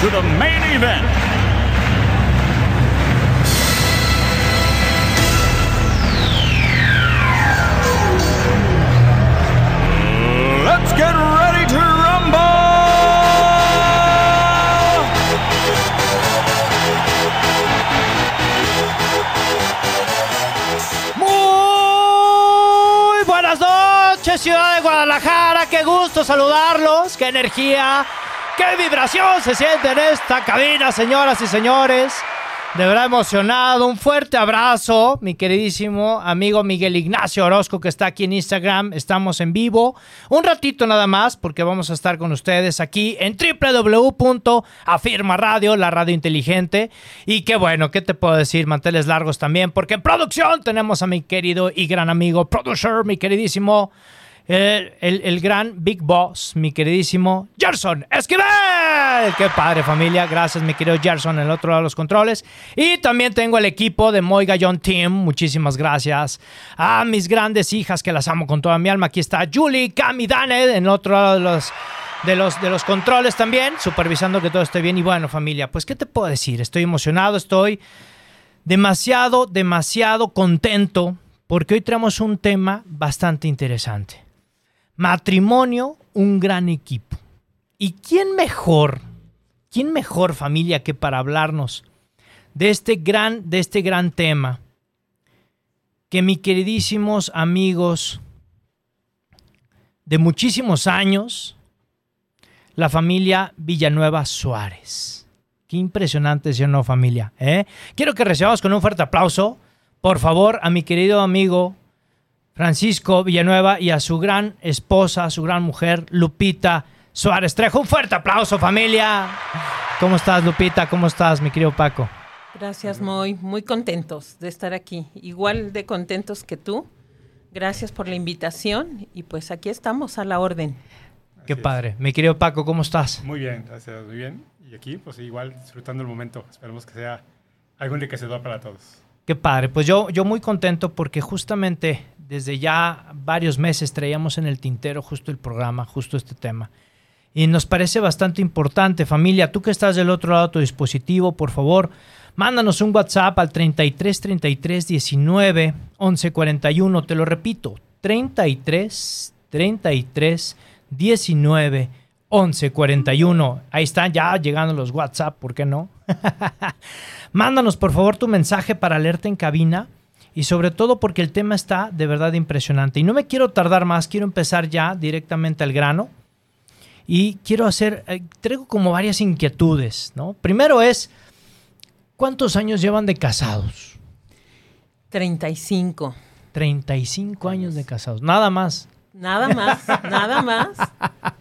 to the main event. Let's get ready to rumble! Muy buenas noches, ciudad de Guadalajara. Qué gusto saludarlos. Qué energía, qué vibración se siente en esta cabina, señoras y señores. De verdad emocionado. Un fuerte abrazo, mi queridísimo amigo Miguel Ignacio Orozco, que está aquí en Instagram. Estamos en vivo. Un ratito nada más, porque vamos a estar con ustedes aquí en www.afirma Radio, la radio inteligente. Y qué bueno, ¿qué te puedo decir? Manteles largos también, porque en producción tenemos a mi querido y gran amigo, producer, mi queridísimo. El, gran Big Boss, mi queridísimo Gerson Esquivel. Qué padre familia. Gracias, mi querido Gerson, en el otro lado de los controles. Y también tengo el equipo de Moy Gallón Team. Muchísimas gracias. A mis grandes hijas que las amo con toda mi alma. Aquí está Julie, Cami, Dane, en el otro lado de los, de los, de los controles también, supervisando que todo esté bien. Y bueno, familia, pues, ¿qué te puedo decir? Estoy emocionado, estoy demasiado, demasiado contento porque hoy traemos un tema bastante interesante. Matrimonio, un gran equipo. ¿Y quién mejor, quién mejor familia que para hablarnos de este gran, de este gran tema que mis queridísimos amigos de muchísimos años, la familia Villanueva Suárez. Qué impresionante, ¿sí o no, familia? ¿eh? Quiero que recibamos con un fuerte aplauso, por favor, a mi querido amigo Francisco Villanueva y a su gran esposa, a su gran mujer, Lupita Suárez Trejo. Un fuerte aplauso, familia. ¿Cómo estás, Lupita? ¿Cómo estás, mi querido Paco? Gracias, Moy. Muy contentos de estar aquí. Igual de contentos que tú. Gracias por la invitación y pues aquí estamos a la orden. Qué Así es. padre. Mi querido Paco, ¿cómo estás? Muy bien, gracias, muy bien. Y aquí, pues igual, disfrutando el momento. Esperemos que sea algo enriquecedor para todos. Qué padre. Pues yo, yo muy contento porque justamente desde ya varios meses traíamos en el tintero justo el programa, justo este tema. Y nos parece bastante importante, familia. Tú que estás del otro lado de tu dispositivo, por favor, mándanos un WhatsApp al 33 33 19 11 41. Te lo repito, 33 33 19 11 41. Ahí están ya llegando los WhatsApp, ¿por qué no? Mándanos por favor tu mensaje para alerta en cabina y sobre todo porque el tema está de verdad impresionante. Y no me quiero tardar más, quiero empezar ya directamente al grano y quiero hacer, eh, traigo como varias inquietudes, ¿no? Primero es, ¿cuántos años llevan de casados? 35. 35 años de casados, nada más. Nada más, nada más.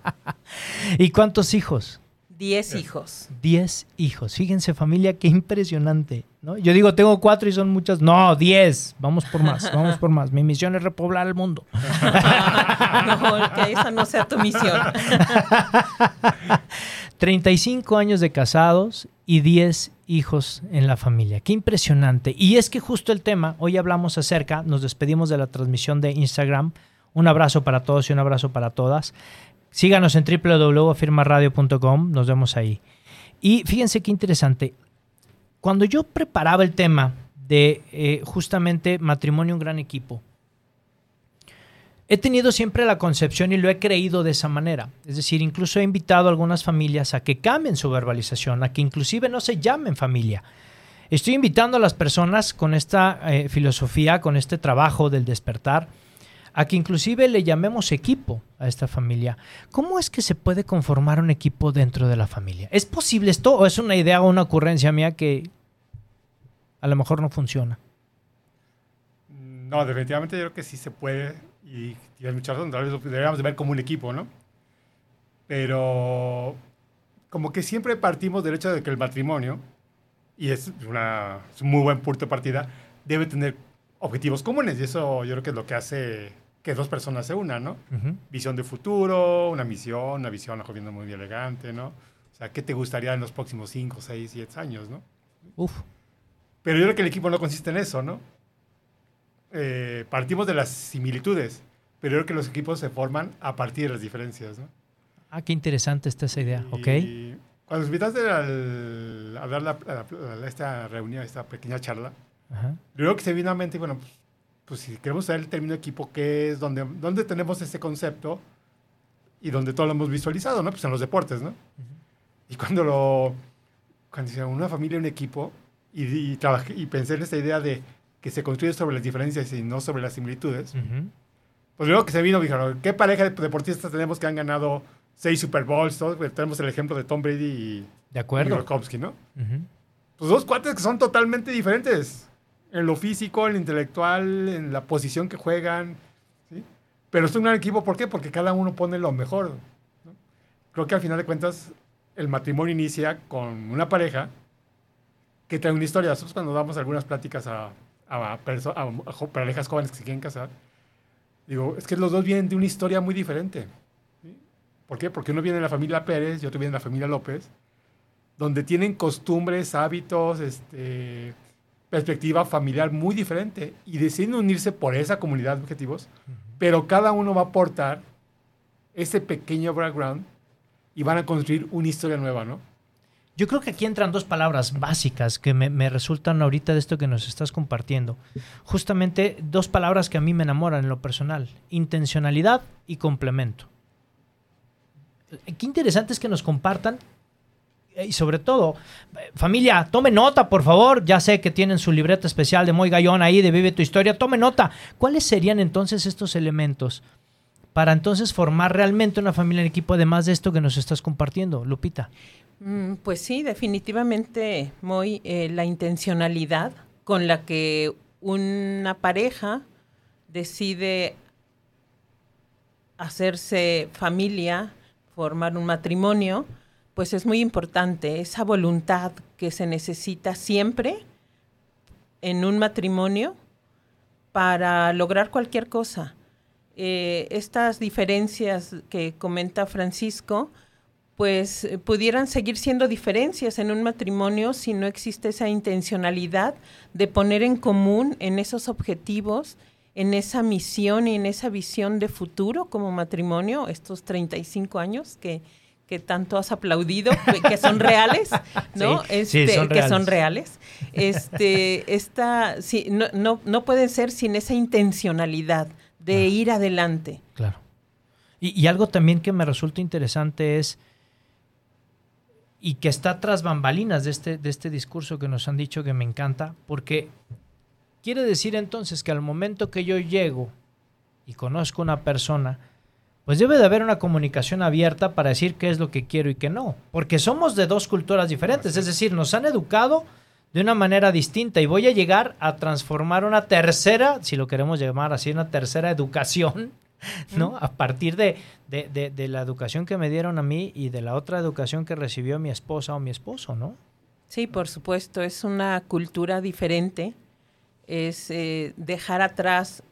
¿Y cuántos hijos? 10 hijos. 10 hijos. Fíjense familia, qué impresionante. ¿no? Yo digo, tengo cuatro y son muchas. No, 10. Vamos por más, vamos por más. Mi misión es repoblar el mundo. No, que esa no sea tu misión. 35 años de casados y 10 hijos en la familia. Qué impresionante. Y es que justo el tema, hoy hablamos acerca, nos despedimos de la transmisión de Instagram. Un abrazo para todos y un abrazo para todas. Síganos en www.afirmaradio.com, nos vemos ahí. Y fíjense qué interesante. Cuando yo preparaba el tema de eh, justamente matrimonio un gran equipo, he tenido siempre la concepción y lo he creído de esa manera. Es decir, incluso he invitado a algunas familias a que cambien su verbalización, a que inclusive no se llamen familia. Estoy invitando a las personas con esta eh, filosofía, con este trabajo del despertar, a que inclusive le llamemos equipo a esta familia. ¿Cómo es que se puede conformar un equipo dentro de la familia? ¿Es posible esto o es una idea o una ocurrencia mía que a lo mejor no funciona? No, definitivamente yo creo que sí se puede y tienes mucha razón, tal vez lo deberíamos de ver como un equipo, ¿no? Pero como que siempre partimos del hecho de que el matrimonio, y es, una, es un muy buen punto de partida, debe tener objetivos comunes. Y eso yo creo que es lo que hace que dos personas se unan, ¿no? Ujú. Visión de futuro, una misión, una visión, una viendo muy elegante, ¿no? O sea, ¿qué te gustaría en los próximos 5, 6, 7 años, ¿no? Uf. Pero yo creo que el equipo no consiste en eso, ¿no? Eh, partimos de las similitudes, pero yo creo que los equipos se forman a partir de las diferencias, ¿no? Ah, qué interesante está esa idea. Ok. Y cuando nos invitaste al- a dar la, a la- a esta reunión, esta pequeña charla, Ajá. creo que se vino a mente, bueno, pues, pues si queremos usar el término equipo, ¿qué es? donde, ¿Dónde tenemos ese concepto? Y donde todo lo hemos visualizado, ¿no? Pues en los deportes, ¿no? Y cuando lo... Cuando dice una familia, un equipo, y, y, trabajé, y pensé en esta idea de que se construye sobre las diferencias y no sobre las similitudes, Ujú. pues luego que se vino, dijeron, ¿qué pareja de deportistas tenemos que han ganado seis Super Bowls? Todo? Pues tenemos el ejemplo de Tom Brady y De acuerdo. Gronkowski, ¿no? Ujú. Pues dos cuates que son totalmente diferentes. En lo físico, en lo intelectual, en la posición que juegan. ¿sí? Pero es un gran equipo, ¿por qué? Porque cada uno pone lo mejor. ¿no? Creo que al final de cuentas, el matrimonio inicia con una pareja que trae una historia. Nosotros cuando damos algunas pláticas a, a, a- a parejas jóvenes que se quieren casar, digo, es que los dos vienen de una historia muy diferente. ¿sí? ¿Por qué? Porque uno viene de la familia Pérez y otro viene de la familia López donde tienen costumbres, hábitos, este, perspectiva familiar muy diferente y deciden unirse por esa comunidad de objetivos, pero cada uno va a aportar ese pequeño background y van a construir una historia nueva, ¿no? Yo creo que aquí entran dos palabras básicas que me, me resultan ahorita de esto que nos estás compartiendo. Justamente dos palabras que a mí me enamoran en lo personal. Intencionalidad y complemento. Qué interesante es que nos compartan y sobre todo, familia, tome nota, por favor. Ya sé que tienen su libreta especial de Moy Gallón ahí de Vive tu Historia. Tome nota. ¿Cuáles serían entonces estos elementos para entonces formar realmente una familia en equipo, además de esto que nos estás compartiendo, Lupita? Mm, Pues sí, definitivamente, muy eh, la intencionalidad con la que una pareja decide hacerse familia, formar un matrimonio, pues es muy importante esa voluntad que se necesita siempre en un matrimonio para lograr cualquier cosa. Eh, estas diferencias que comenta Francisco, pues eh, pudieran seguir siendo diferencias en un matrimonio si no existe esa intencionalidad de poner en común en esos objetivos, en esa misión y en esa visión de futuro como matrimonio, estos 35 años que, que tanto has aplaudido, que- son reales, ¿no? Sí, sí, Este, que son reales. reales. Este, esta, sí, no, no, no pueden ser sin esa intencionalidad de ir adelante. Claro. Y, y algo también que me resulta interesante es, y que está tras bambalinas de este, de este discurso que nos han dicho que me encanta, porque quiere decir entonces que al momento que yo llego y conozco una persona, pues debe de haber una comunicación abierta para decir qué es lo que quiero y qué no, porque somos de dos culturas diferentes, es decir, nos han educado de una manera distinta y voy a llegar a transformar una tercera, si lo queremos llamar así, una tercera educación, ¿no? A partir de, de, de- de la educación que me dieron a mí y de la otra educación que recibió mi esposa o mi esposo, ¿no? Sí, por supuesto, es una cultura diferente, es eh, dejar atrás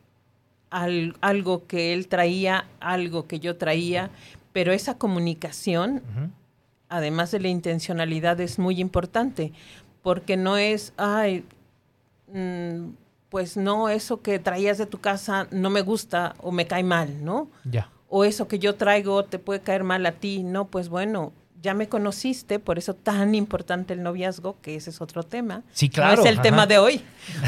al- algo que él traía, algo que yo traía, pero esa comunicación, además de la intencionalidad, es muy importante, porque no es, ay, mm, pues no, eso que traías de tu casa no me gusta o me cae mal, ¿no? Ya. o eso que yo traigo te puede caer mal a ti. No, pues bueno, ya me conociste, por eso tan importante el noviazgo, que ese es otro tema. Sí, claro, No es el ajá. tema de hoy,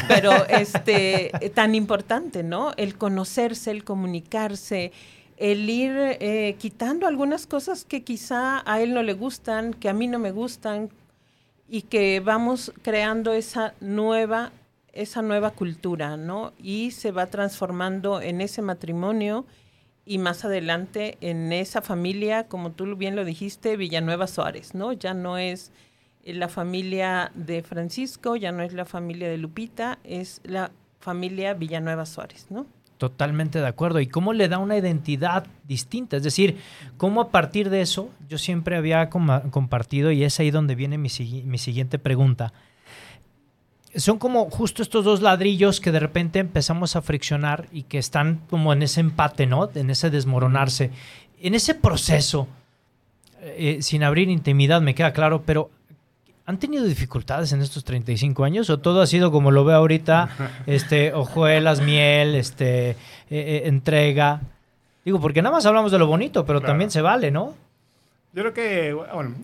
pero este eh, tan importante, ¿no? El conocerse, el comunicarse, el ir eh, quitando algunas cosas que quizá a él no le gustan, que a mí no me gustan, y que vamos creando esa nueva esa nueva cultura, ¿no? Y se va transformando en ese matrimonio y más adelante en esa familia, como tú bien lo dijiste, Villanueva Suárez, ¿no? Ya no es eh, la familia de Francisco, ya no es la familia de Lupita, es la familia Villanueva Suárez, ¿no? Totalmente de acuerdo. ¿Y cómo le da una identidad distinta? Es decir, cómo a partir de eso, yo siempre había compartido, y es ahí donde viene mi, mi siguiente pregunta. Son como justo estos dos ladrillos que de repente empezamos a friccionar y que están como en ese empate, ¿no? En ese desmoronarse. En ese proceso, eh, sin abrir intimidad, me queda claro, pero ¿han tenido dificultades en estos 35 años? ¿O todo ha sido como lo veo ahorita? Este, hojuelas, miel, este, eh, eh, entrega. Digo, porque nada más hablamos de lo bonito, pero Claro. también se vale, ¿no? Yo creo que, bueno,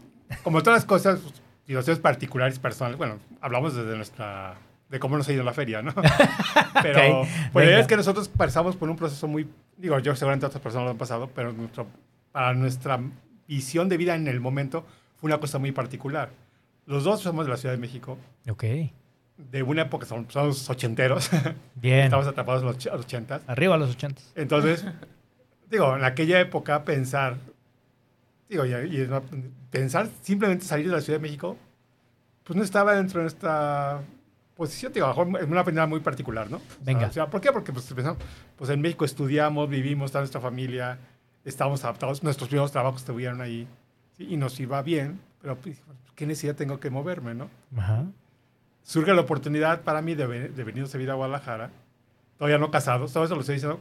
como todas las cosas, situaciones particulares, personales, bueno, hablamos desde nuestra, de cómo nos ha ido la feria, ¿no? Pero, Ok, pues es que nosotros pasamos por un proceso muy, digo, yo seguramente otras personas lo han pasado, pero nuestro, para nuestra visión de vida en el momento fue una cosa muy particular. Los dos somos de la Ciudad de México, Ok. de una época, son- somos ochenteros, Bien. estamos atrapados en los och- ochentas. Arriba a los 80. Entonces, digo, en aquella época pensar, digo, y, y pensar simplemente salir de la Ciudad de México, pues no estaba dentro de nuestra posición, digo, es una opinión muy particular, ¿no? Venga. o sea, ¿Por qué? Porque pues, pensamos, pues en México estudiamos, vivimos, está nuestra familia, estamos adaptados, nuestros primeros trabajos estuvieron ahí, ¿sí? y nos iba bien, pero pues, ¿qué necesidad tengo que moverme, no? Ajá. surge la oportunidad para mí de, de venirnos a vivir a Guadalajara, todavía no casados, todo eso lo estoy diciendo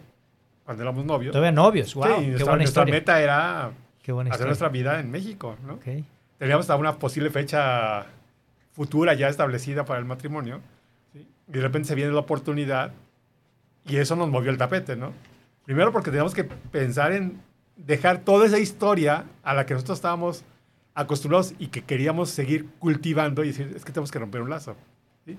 cuando éramos novios. Todavía novios. Wow. Sí, qué nuestra, buena nuestra historia. meta era Qué buena hacer historia. nuestra vida en México, ¿no? Ok. Teníamos hasta una posible fecha futura ya establecida para el matrimonio, ¿sí? y de repente se viene la oportunidad y eso nos movió el tapete, ¿no? Primero porque teníamos que pensar en dejar toda esa historia a la que nosotros estábamos acostumbrados y que queríamos seguir cultivando y decir, es que tenemos que romper un lazo. ¿sí?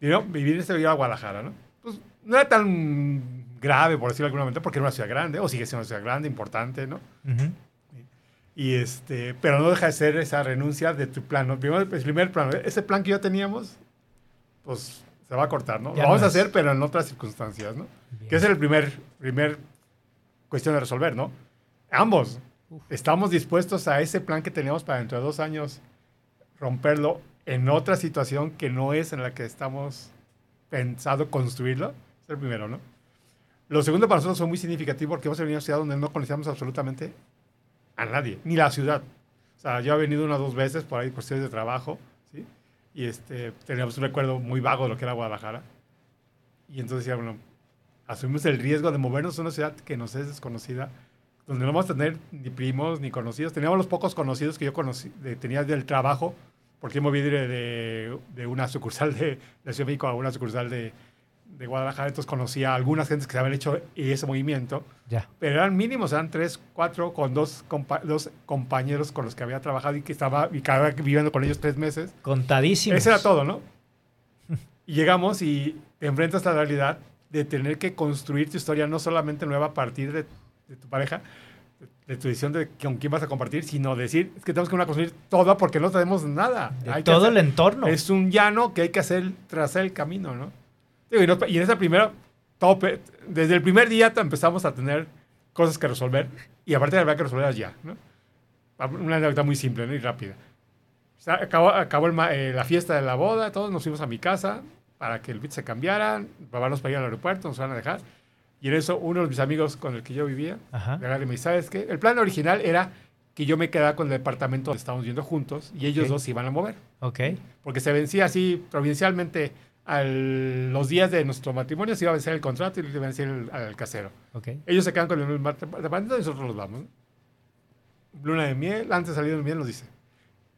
Y no, vivir en este a Guadalajara, ¿no? Pues no era tan grave, por decirlo de alguna manera, porque era una ciudad grande, o sigue siendo una ciudad grande, importante, ¿no? Ujú. Y este, pero no deja de ser esa renuncia de tu plan. ¿no? Primero, el primer plan, ese plan que ya teníamos, pues se va a cortar, ¿no? Ya Lo vamos no a hacer, pero en otras circunstancias, ¿no? Bien. Que es el primer, primer cuestión de resolver, ¿no? Ambos estamos dispuestos a ese plan que teníamos para dentro de dos años romperlo en otra situación que no es en la que estamos pensado construirlo. Es el primero, ¿no? Lo segundo para nosotros fue muy significativo porque hemos venido a una ciudad donde no conocíamos absolutamente a nadie, ni la ciudad. O sea, yo he venido una o dos veces por ahí, cuestiones de trabajo, ¿sí? Y este, teníamos un recuerdo muy vago de lo que era Guadalajara. Y entonces decía, bueno, asumimos el riesgo de movernos a una ciudad que nos es desconocida, donde no vamos a tener ni primos ni conocidos. Teníamos los pocos conocidos que yo conocí, de- tenía del trabajo, porque me moví de, de una sucursal de, de Ciudad de México a una sucursal de, de Guadalajara, entonces conocía a algunas gentes que se habían hecho ese movimiento, Ya. pero eran mínimos, eran tres, cuatro, con dos, compa- dos compañeros con los que había trabajado y que estaba y cada viviendo con ellos tres meses. Contadísimos. Ese era todo, ¿no? Y llegamos y te enfrentas a la realidad de tener que construir tu historia no solamente nueva a partir de, de tu pareja, de, tu decisión de con quién vas a compartir, sino decir, es que tenemos que una construir toda porque no tenemos nada. De Hay que todo hacer- el entorno. Es un llano que hay que hacer, trazar el camino, ¿no? Y, en esa primera tope, desde el primer día empezamos a tener cosas que resolver y aparte haber que resolverlas ya, ¿no? Una anécdota muy simple ¿no? y rápida. O sea, acabó, acabó el eh, la fiesta de la boda, todos nos fuimos a mi casa para que el beat se cambiara, papá nos para ir al aeropuerto, nos van a dejar. Y en eso uno de mis amigos con el que yo vivía, agarra y me dice, ¿sabes qué? El plan original era que yo me quedara con el departamento donde estábamos viendo juntos y ellos Ok. dos se iban a mover Ok. porque se vencía así provincialmente a los días de nuestro matrimonio, se iba a vencer el contrato y le iba a vencer el- al casero. Ok. Ellos se quedan con el departamento y nosotros nos vamos. ¿no? Luna de miel, antes de salir de miel nos dice,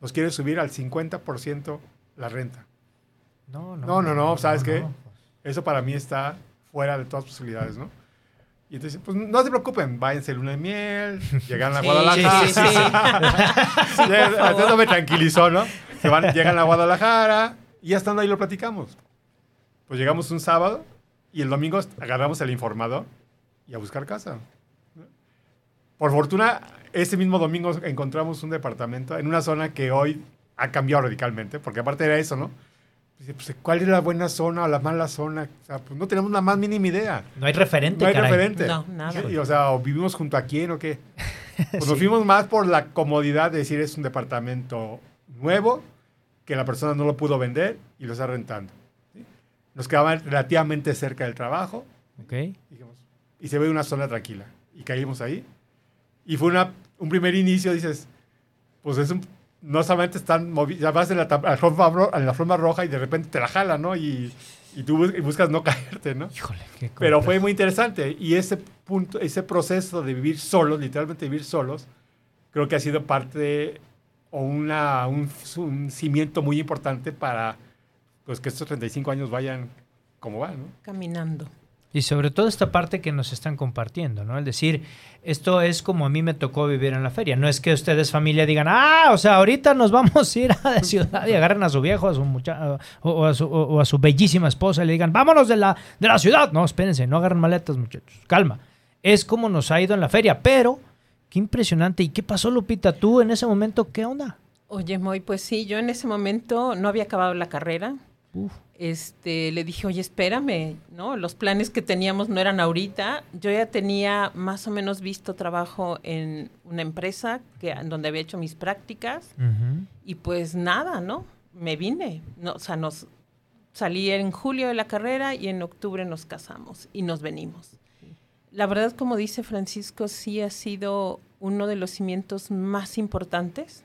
nos quiere subir al 50% la renta. No, No, no, no, ¿sabes qué? no. Eso para mí está fuera de todas posibilidades, ¿no? Y entonces, pues no se preocupen, váyanse luna de miel, llegan a Sí, Guadalajara. sí, sí, sí. Eso me tranquilizó, ¿no? Se van, llegan a Guadalajara y ya estando ahí lo platicamos. Pues llegamos un sábado y el domingo agarramos el informador y a buscar casa. Por fortuna, ese mismo domingo encontramos un departamento en una zona que hoy ha cambiado radicalmente, porque aparte era eso, ¿no? Dice, pues, ¿cuál es la buena zona o la mala zona? O sea, pues no tenemos la más mínima idea. No hay referente, No hay caray. referente. No, nada. Y, o sea, o vivimos junto a quién o qué. Pues nos fuimos más por la comodidad de decir es un departamento nuevo, que la persona no lo pudo vender y lo está rentando. Nos quedaban relativamente cerca del trabajo Ok. Dijimos, y se ve una zona tranquila. Y caímos ahí. Y fue una, un primer inicio, dices, pues es un, no solamente están movi- ya vas en la, en la alfombra roja y de repente te la jala, ¿no? Y, y tú bus- y buscas no caerte, ¿no? Híjole, qué Pero fue muy interesante. Y ese punto, ese proceso de vivir solos, literalmente vivir solos, creo que ha sido parte o una, un, un cimiento muy importante para pues, que estos 35 años vayan como van, ¿no? Caminando. Y sobre todo esta parte que nos están compartiendo, ¿no? Es decir, esto es como a mí me tocó vivir en la feria. No es que ustedes familia digan, ah, o sea, ahorita nos vamos a ir a la ciudad y agarren a su viejo, a su mucha o, o a su, o- o a su bellísima esposa y le digan, vámonos de la, de la ciudad. No, espérense, no agarren maletas, muchachos. Calma. Es como nos ha ido en la feria, pero qué impresionante. ¿Y qué pasó, Lupita? ¿Tú en ese momento qué onda? Oye, Moy, pues sí, yo en ese momento no había acabado la carrera. Uf. Este, le dije, oye, espérame, ¿no? Los planes que teníamos no eran ahorita. Yo ya tenía más o menos visto trabajo en una empresa que, en donde había hecho mis prácticas y pues nada, ¿no? Me vine, no, o sea, nos salí en julio de la carrera y en octubre nos casamos y nos venimos. La verdad, como dice Francisco, sí ha sido uno de los cimientos más importantes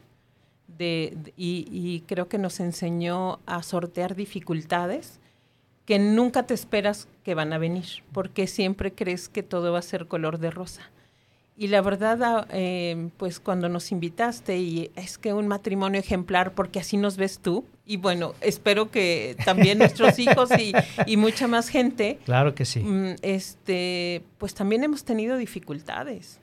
de, de- y, y creo que nos enseñó a sortear dificultades que nunca te esperas que van a venir, porque siempre crees que todo va a ser color de rosa. Y la verdad, ah, eh, pues cuando nos invitaste, y es que un matrimonio ejemplar, porque así nos ves tú, y bueno, espero que también nuestros hijos y, y mucha más gente, Claro que sí. mm, este, pues también hemos tenido dificultades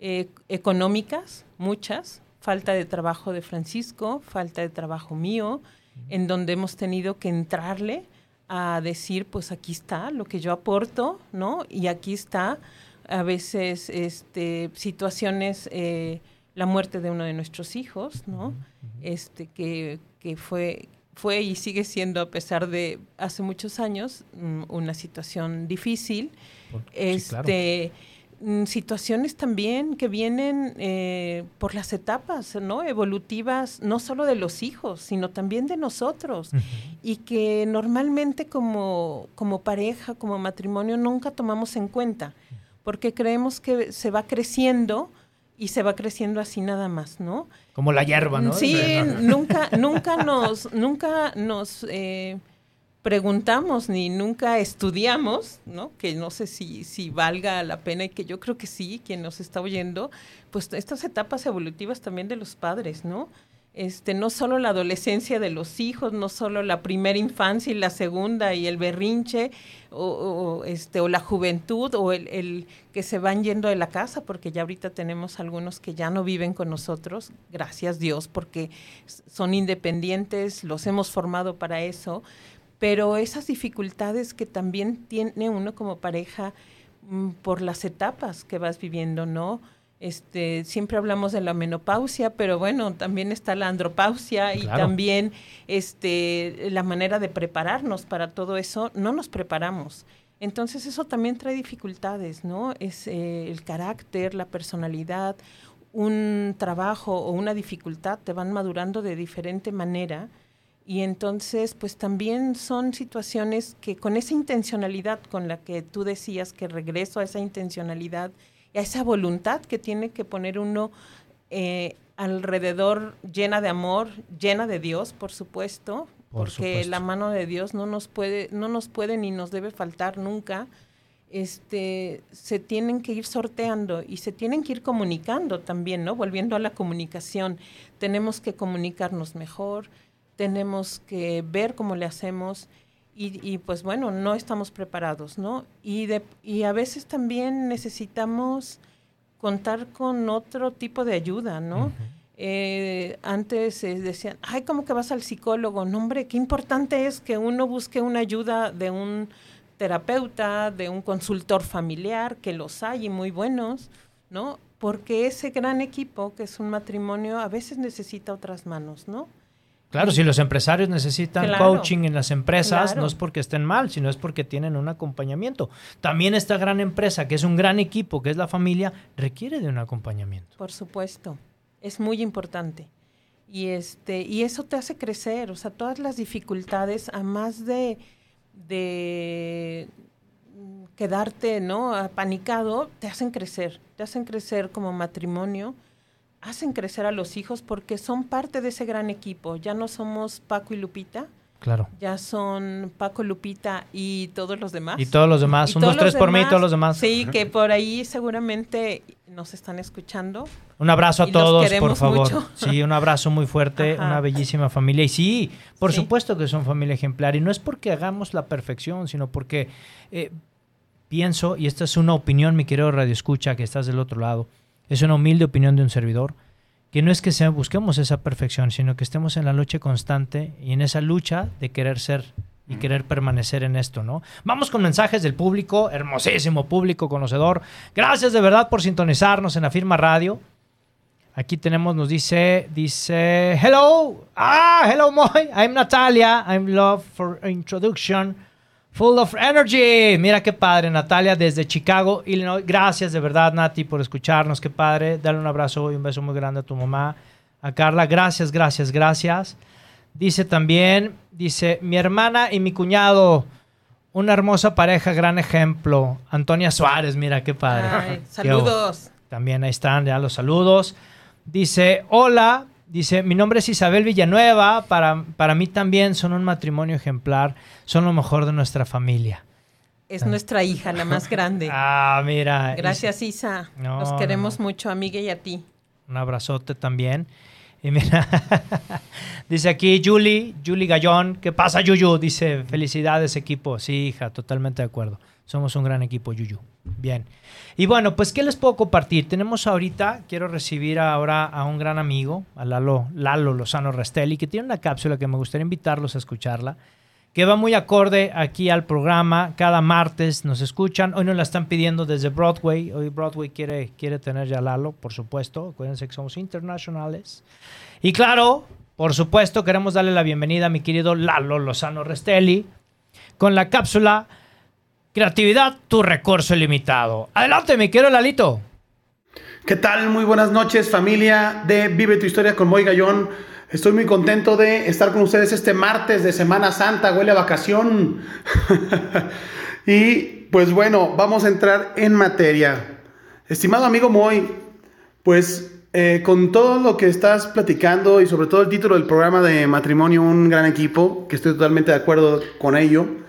eh, económicas, muchas, falta de trabajo de Francisco, falta de trabajo mío, en donde hemos tenido que entrarle a decir, pues aquí está lo que yo aporto, ¿no? Y aquí está a veces este, situaciones, eh, la muerte de uno de nuestros hijos, ¿no? Este, que, que fue, fue y sigue siendo, a pesar de hace muchos años, mm, una situación difícil. Sí, Este, claro. Mm, situaciones también que vienen eh, por las etapas no evolutivas no solo de los hijos sino también de nosotros. Y que normalmente como como pareja como matrimonio nunca tomamos en cuenta porque creemos que se va creciendo y se va creciendo así nada más no Como la hierba, ¿no? Sí, nunca, nunca nos, nunca nos eh, preguntamos ni nunca estudiamos, ¿no? Que no sé si, si valga la pena y que yo creo que sí, quien nos está oyendo, pues estas etapas evolutivas también de los padres, ¿no? Este, no solo la adolescencia de los hijos, no solo la primera infancia y la segunda y el berrinche, o, este, o la juventud, o el, el que se van yendo de la casa, porque ya ahorita tenemos algunos que ya no viven con nosotros, gracias Dios, porque son independientes, los hemos formado para eso, pero esas dificultades que también tiene uno como pareja mm, por las etapas que vas viviendo, ¿no? Este, siempre hablamos de la menopausia, pero bueno, también está la andropausia y Claro. también este, la manera de prepararnos para todo eso, no nos preparamos. Entonces eso también trae dificultades, ¿no? Es eh, el carácter, la personalidad, un trabajo o una dificultad te van madurando de diferente manera y entonces pues también son situaciones que con esa intencionalidad con la que tú decías que regreso a esa intencionalidad y a esa voluntad que tiene que poner uno eh, alrededor llena de amor, llena de Dios, por supuesto, Por porque supuesto. la mano de Dios no nos puede, no nos puede ni nos debe faltar nunca. Este, se tienen que ir sorteando y se tienen que ir comunicando también, ¿no? Volviendo a la comunicación, tenemos que comunicarnos mejor, tenemos que ver cómo le hacemos y, y, pues bueno, no estamos preparados, ¿no? Y, de, y a veces también necesitamos contar con otro tipo de ayuda, ¿no? Eh, antes eh, decían, ay, ¿cómo que vas al psicólogo? No, hombre, qué importante es que uno busque una ayuda de un terapeuta, de un consultor familiar, que los hay y muy buenos, ¿no? Porque ese gran equipo que es un matrimonio a veces necesita otras manos, ¿no? Claro, si los empresarios necesitan Claro. coaching en las empresas, Claro. no es porque estén mal, sino es porque tienen un acompañamiento. También esta gran empresa, que es un gran equipo, que es la familia, requiere de un acompañamiento. Por supuesto, es muy importante. Y este y eso te hace crecer, o sea, todas las dificultades a más de de quedarte, ¿no? Apanicado, te hacen crecer, te hacen crecer como matrimonio, hacen crecer a los hijos porque son parte de ese gran equipo. Ya no somos Paco y Lupita, Claro. ya son Paco, Lupita y todos los demás. Y todos los demás, Y un, dos, tres por mí y demás, todos los demás. Sí, que por ahí seguramente nos están escuchando. Un abrazo a Y todos, por favor. mucho. Sí, un abrazo muy fuerte, Ajá. una bellísima familia. Y sí, por Sí. supuesto que son familia ejemplar. Y no es porque hagamos la perfección, sino porque eh, pienso, y esta es una opinión, mi querido Radio Escucha, que estás del otro lado, es una humilde opinión de un servidor, que no es que sea, busquemos esa perfección, sino que estemos en la lucha constante y en esa lucha de querer ser y querer permanecer en esto, ¿no? Vamos con mensajes del público, hermosísimo público conocedor. Gracias de verdad por sintonizarnos en Afirma Radio. Aquí tenemos, nos dice, dice, hello, ah, hello, Moy, I'm Natalia, I'm love for introduction, full of energy. Mira qué padre, Natalia, desde Chicago, Illinois. Gracias de verdad, Nati, por escucharnos, qué padre. Dale un abrazo y un beso muy grande a tu mamá, a Carla. Gracias, gracias, gracias. Dice también, dice, mi hermana y mi cuñado, una hermosa pareja, gran ejemplo. Antonia Suárez, mira qué padre. Ay, saludos. también ahí están ya los saludos. Dice, hola, dice, mi nombre es Isabel Villanueva, para, para mí también son un matrimonio ejemplar, son lo mejor de nuestra familia. Es nuestra hija, la más grande. Ah, mira. Gracias, Isa. No, Los queremos no. mucho, amiga, y a ti. Un abrazote también. Y mira, dice aquí Julie, Julie Gallón, ¿qué pasa, Yuyu? Dice, felicidades, equipo. Sí, hija, totalmente de acuerdo. Somos un gran equipo, Yuyu. Bien. Y bueno, pues, ¿qué les puedo compartir? Tenemos ahorita, quiero recibir ahora a un gran amigo, a Lalo, Lalo Lozano Restelli, que tiene una cápsula que me gustaría invitarlos a escucharla, que va muy acorde aquí al programa. Cada martes nos escuchan. Hoy nos la están pidiendo desde Broadway. Hoy Broadway quiere, quiere tener ya a Lalo, por supuesto. Acuérdense que somos internacionales. Y claro, por supuesto, queremos darle la bienvenida a mi querido Lalo Lozano Restelli con la cápsula Creatividad, tu recurso ilimitado. Adelante, mi querido Lalito. ¿Qué tal? Muy buenas noches familia de Vive tu historia con Moy Gallón. Estoy muy contento de estar con ustedes este martes de Semana Santa, huele a vacación. y pues bueno, vamos a entrar en materia. Estimado amigo Moy, pues eh, con todo lo que estás platicando y sobre todo el título del programa de matrimonio, un gran equipo, que estoy totalmente de acuerdo con ello,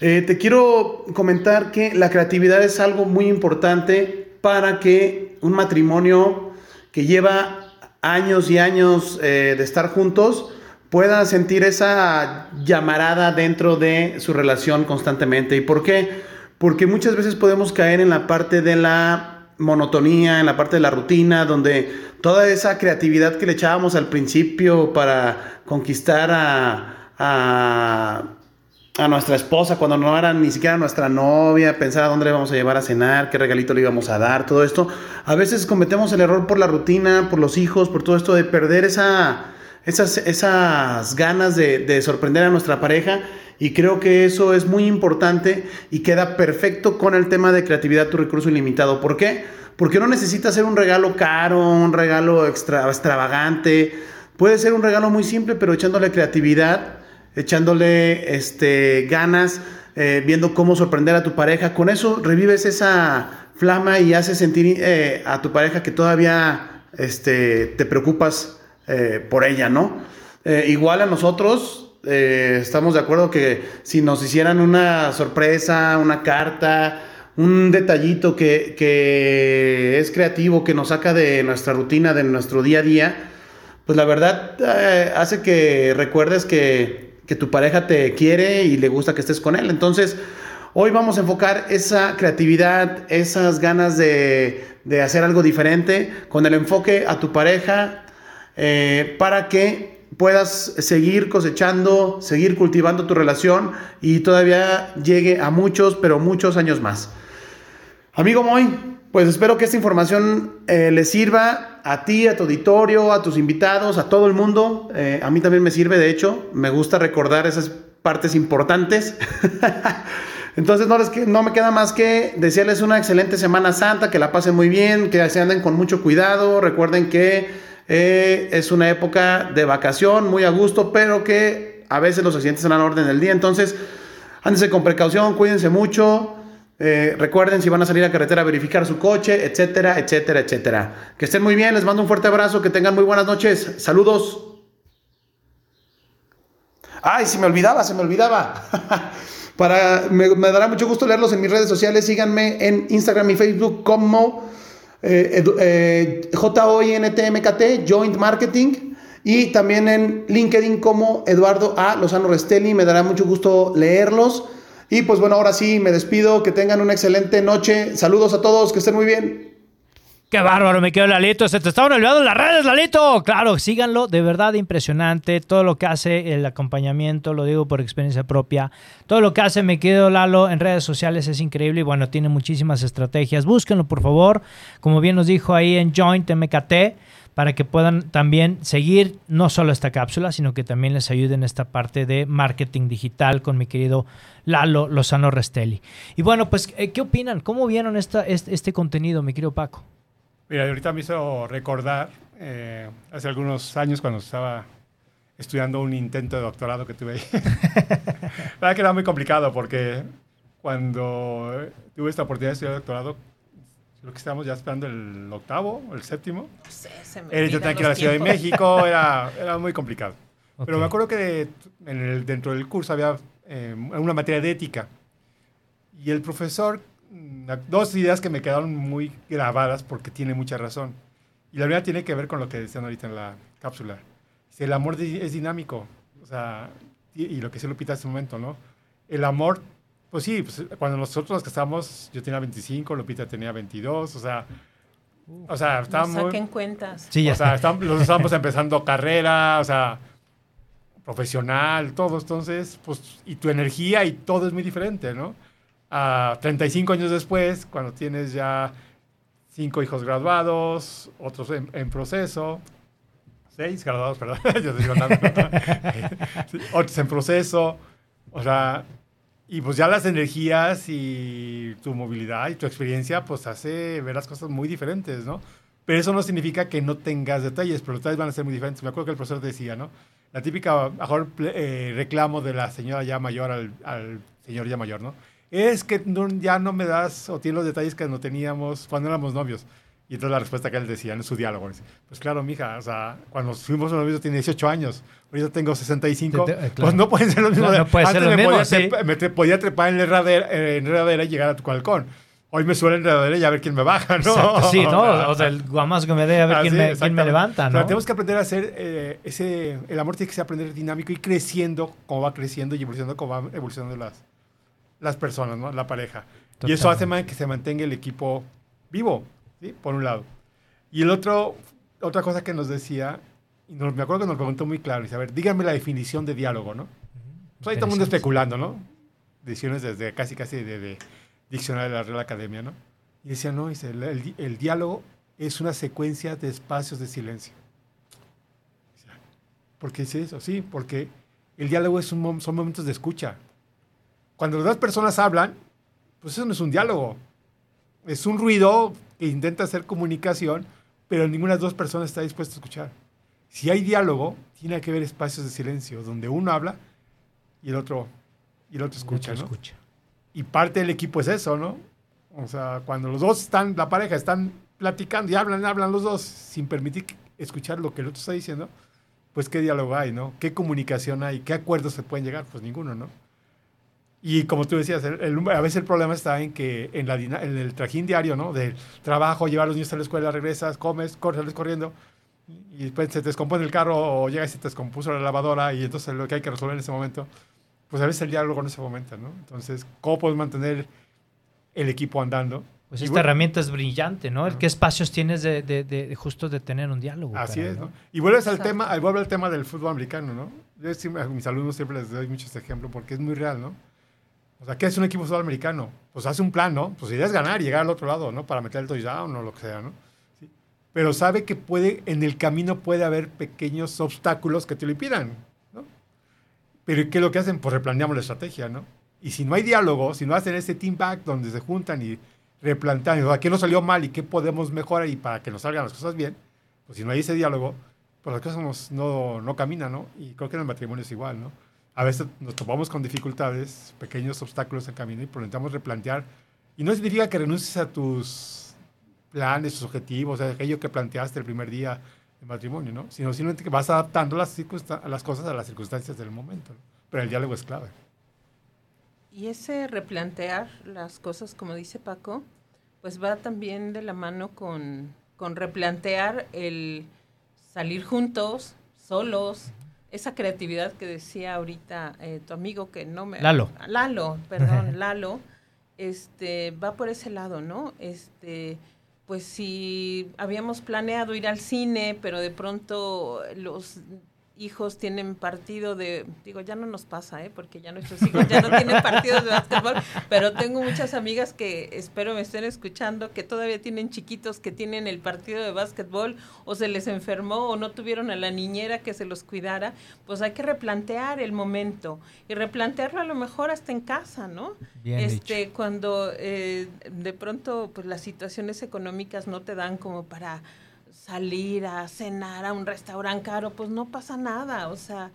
eh, te quiero comentar que la creatividad es algo muy importante para que un matrimonio que lleva años y años eh, de estar juntos pueda sentir esa llamarada dentro de su relación constantemente. ¿Y por qué? Porque muchas veces podemos caer en la parte de la monotonía, en la parte de la rutina, donde toda esa creatividad que le echábamos al principio para conquistar a, a a nuestra esposa cuando no era ni siquiera nuestra novia, pensar a dónde le íbamos a llevar a cenar, qué regalito le íbamos a dar, todo esto. A veces cometemos el error por la rutina, por los hijos, por todo esto de perder esa, esas, esas ganas de, de sorprender a nuestra pareja. Y creo que eso es muy importante y queda perfecto con el tema de creatividad, tu recurso ilimitado. ¿Por qué? Porque no necesita ser un regalo caro, un regalo extra, extravagante. Puede ser un regalo muy simple, pero echándole creatividad echándole este, ganas, eh, viendo cómo sorprender a tu pareja. Con eso revives esa flama y haces sentir eh, a tu pareja que todavía este, te preocupas eh, por ella, ¿no? Igual a nosotros, estamos de acuerdo que si nos hicieran una sorpresa, una carta, un detallito que, que es creativo, que nos saca de nuestra rutina, de nuestro día a día, pues la verdad hace que recuerdes que que tu pareja te quiere y le gusta que estés con él. Entonces, hoy vamos a enfocar esa creatividad, esas ganas de, de hacer algo diferente con el enfoque a tu pareja eh, para que puedas seguir cosechando, seguir cultivando tu relación y todavía llegue a muchos, pero muchos años más. Amigo Moy, pues espero que esta información eh, le sirva a ti, a tu auditorio, a tus invitados, a todo el mundo. Eh, a mí también me sirve, de hecho, me gusta recordar esas partes importantes. Entonces no, les, no me queda más que desearles una excelente Semana Santa, que la pasen muy bien, que se anden con mucho cuidado. Recuerden que eh, es una época de vacación, muy a gusto, pero que a veces los accidentes están al orden del día. Entonces, ándense con precaución, cuídense mucho. Eh, recuerden si van a salir a carretera a verificar su coche, etcétera, etcétera, etcétera. Que estén muy bien, les mando un fuerte abrazo, que tengan muy buenas noches. Saludos. Ay, se me olvidaba, se me olvidaba. Para, me, dará mucho gusto leerlos en mis redes sociales. Síganme en Instagram y Facebook como eh, eh, J-O-I-N-T-M-K-T, Joint Marketing. Y también en LinkedIn como Eduardo A. Lozano Restelli. Me dará mucho gusto leerlos. Y pues bueno, ahora sí, me despido. Que tengan una excelente noche. Saludos a todos, que estén muy bien. Qué bárbaro, me quedo Lalito. Se te estaban olvidando las redes, Lalito. Claro, síganlo, de verdad impresionante. Todo lo que hace el acompañamiento, lo digo por experiencia propia. Todo lo que hace me quedo Lalo en redes sociales es increíble y bueno, tiene muchísimas estrategias. Búsquenlo, por favor. Como bien nos dijo ahí en Joint MKT, para que puedan también seguir no solo esta cápsula, sino que también les ayude en esta parte de marketing digital con mi querido Lalo Lozano Restelli. Y bueno, pues, eh, ¿qué opinan? ¿Cómo vieron esta, este, este contenido, mi querido Paco? Mira, ahorita me hizo recordar eh, hace algunos años cuando estaba estudiando un intento de doctorado que tuve ahí. La verdad que era muy complicado porque cuando tuve esta oportunidad de estudiar doctorado, creo que estábamos ya esperando el octavo o el séptimo. No sé, se me Era, yo tenía que ir a la Ciudad de. México, era, era muy complicado. Pero Ok. me acuerdo que de- en el- dentro del curso había eh, una materia de ética. Y el profesor, mm, dos ideas que me quedaron muy grabadas porque tiene mucha razón. Y la primera tiene que ver con lo que decían ahorita en la cápsula. Dice, el amor es dinámico. O sea, y, y lo que se Lupita hace un momento, ¿no? El amor, pues sí, pues, cuando nosotros nos casamos, yo tenía 25, Lupita tenía 22, o sea, o sea, estábamos... saquen cuentas. Sí, ya O sea, estamos, los estamos empezando carrera, o sea, profesional, todo. Entonces, pues, y tu energía y todo es muy diferente, ¿no? A 35 años después, cuando tienes ya cinco hijos graduados, otros en, en proceso, seis graduados, perdón, yo estoy otros en proceso, o sea, y pues ya las energías y tu movilidad y tu experiencia, pues hace ver las cosas muy diferentes, ¿no? Pero eso no significa que no tengas detalles, pero los detalles van a ser muy diferentes. Me acuerdo que el profesor decía, ¿no? La típica, mejor eh, reclamo de la señora ya mayor al, al señor ya mayor, ¿no? Es que no- ya no me das o tienes los detalles que no teníamos cuando éramos novios. Y entonces la respuesta que él decía en su diálogo, dice, pues claro, mija, o sea, cuando fuimos novios yo tenía 18 años, ahorita tengo 65, Te- te- eh, claro. pues no pueden ser lo mismo. No, no puede ser Antes lo me mismo, podía sí. me podía trepar en la enredadera, enredadera y llegar a tu balcón. Hoy me suelo en la enredadera y a ver quién me baja, ¿no? Exacto, sí, ¿no? O sea, el guamazo que me dé a ver quién, Así, me, quién me levanta, ¿no? tenemos que aprender a hacer eh, ese... El amor tiene que ser aprender dinámico y creciendo como va creciendo y evolucionando como van evolucionando las, las personas, ¿no? La pareja. Y eso hace Totalmente. que se mantenga el equipo vivo, ¿sí? Por un lado. Y el otro, otra cosa que nos decía, y nos- me acuerdo que nos preguntó muy claro, dice, a ver, díganme la definición de diálogo, ¿no? Pues ahí todo el mundo especulando, ¿no? Decisiones desde casi, casi de, de diccionario de la Real Academia, ¿no? Y decía, no, dice, el, el di- el diálogo es una secuencia de espacios de silencio. ¿Por qué dice eso? Sí, porque el diálogo es un son momentos de escucha. Cuando las dos personas hablan, pues eso no es un diálogo. Es un ruido que intenta hacer comunicación, pero ninguna de las dos personas está dispuesta a escuchar. Si hay diálogo, tiene que haber espacios de silencio donde uno habla y el otro, y el otro escucha, Otro ¿no? escucha. Y parte del equipo es eso, ¿no? O sea, cuando los dos están, la pareja, están platicando y hablan, hablan los dos sin permitir escuchar lo que el otro está diciendo, pues qué diálogo hay, ¿no? ¿Qué comunicación hay? ¿Qué acuerdos se pueden llegar? Pues ninguno, ¿no? Y como tú decías, el- el- a veces el problema está en que en, la, dina- en el trajín diario, ¿no? Del trabajo, llevar a los niños a la escuela, regresas, comes, corres, sales corriendo, y después se te descompone el carro o llega y se te descompuso la lavadora y entonces lo que hay que resolver en ese momento, pues a veces el diálogo no se fomenta, ¿no? Entonces, ¿cómo puedes mantener el equipo andando? Pues Y esta bueno, herramienta es brillante, ¿no? El ¿Qué espacios tienes de, de- de- de justo de tener un diálogo? Así caray, es, ¿no? Y vuelves al Exacto. tema, al vuelve al tema del fútbol americano, ¿no? Yo siempre- a mis alumnos siempre les doy muchos ejemplos porque es muy real, ¿no? O sea, ¿qué es un equipo de fútbol americano? Pues hace un plan, ¿no? Pues la idea es ganar llegar al otro lado, ¿no? Para meter el touchdown o lo que sea, ¿no? Sí. Pero sabe que puede, en el camino puede haber pequeños obstáculos que te lo impidan, ¿no? Pero ¿qué es lo que hacen? Pues replaneamos la estrategia, ¿no? Y si no hay diálogo, si no hacen ese team back donde se juntan y replantean, o sea, ¿qué nos salió mal y qué podemos mejorar y para que nos salgan las cosas bien? Pues si no hay ese diálogo, pues las cosas no, no caminan, ¿no? Y creo que en el matrimonio es igual, ¿no? A veces nos topamos con dificultades, pequeños obstáculos en camino y pues necesitamos replantear Y no significa que renuncies a tus planes, tus objetivos, a aquello que planteaste el primer día de matrimonio, ¿no? Sino simplemente que vas adaptando las, las cosas a las circunstancias del momento. ¿no? Pero el diálogo es clave. Y ese replantear las cosas, como dice Paco, pues va también de la mano con, con replantear el salir juntos, solos, esa creatividad que decía ahorita eh, tu amigo que no me... Lalo. Lalo, perdón, Lalo, este, va por ese lado, ¿no? Este, pues si habíamos planeado ir al cine, pero de pronto los hijos tienen partido de, digo, ya no nos pasa, ¿eh? porque ya nuestros hijos ya no tienen partidos de básquetbol, pero tengo muchas amigas que espero me estén escuchando, que todavía tienen chiquitos que tienen el partido de básquetbol o se les enfermó o no tuvieron a la niñera que se los cuidara, pues hay que replantear el momento y replantearlo a lo mejor hasta en casa, ¿no? Bien este, cuando eh, de pronto pues las situaciones económicas no te dan como para salir a cenar a un restaurante caro, pues no pasa nada, o sea,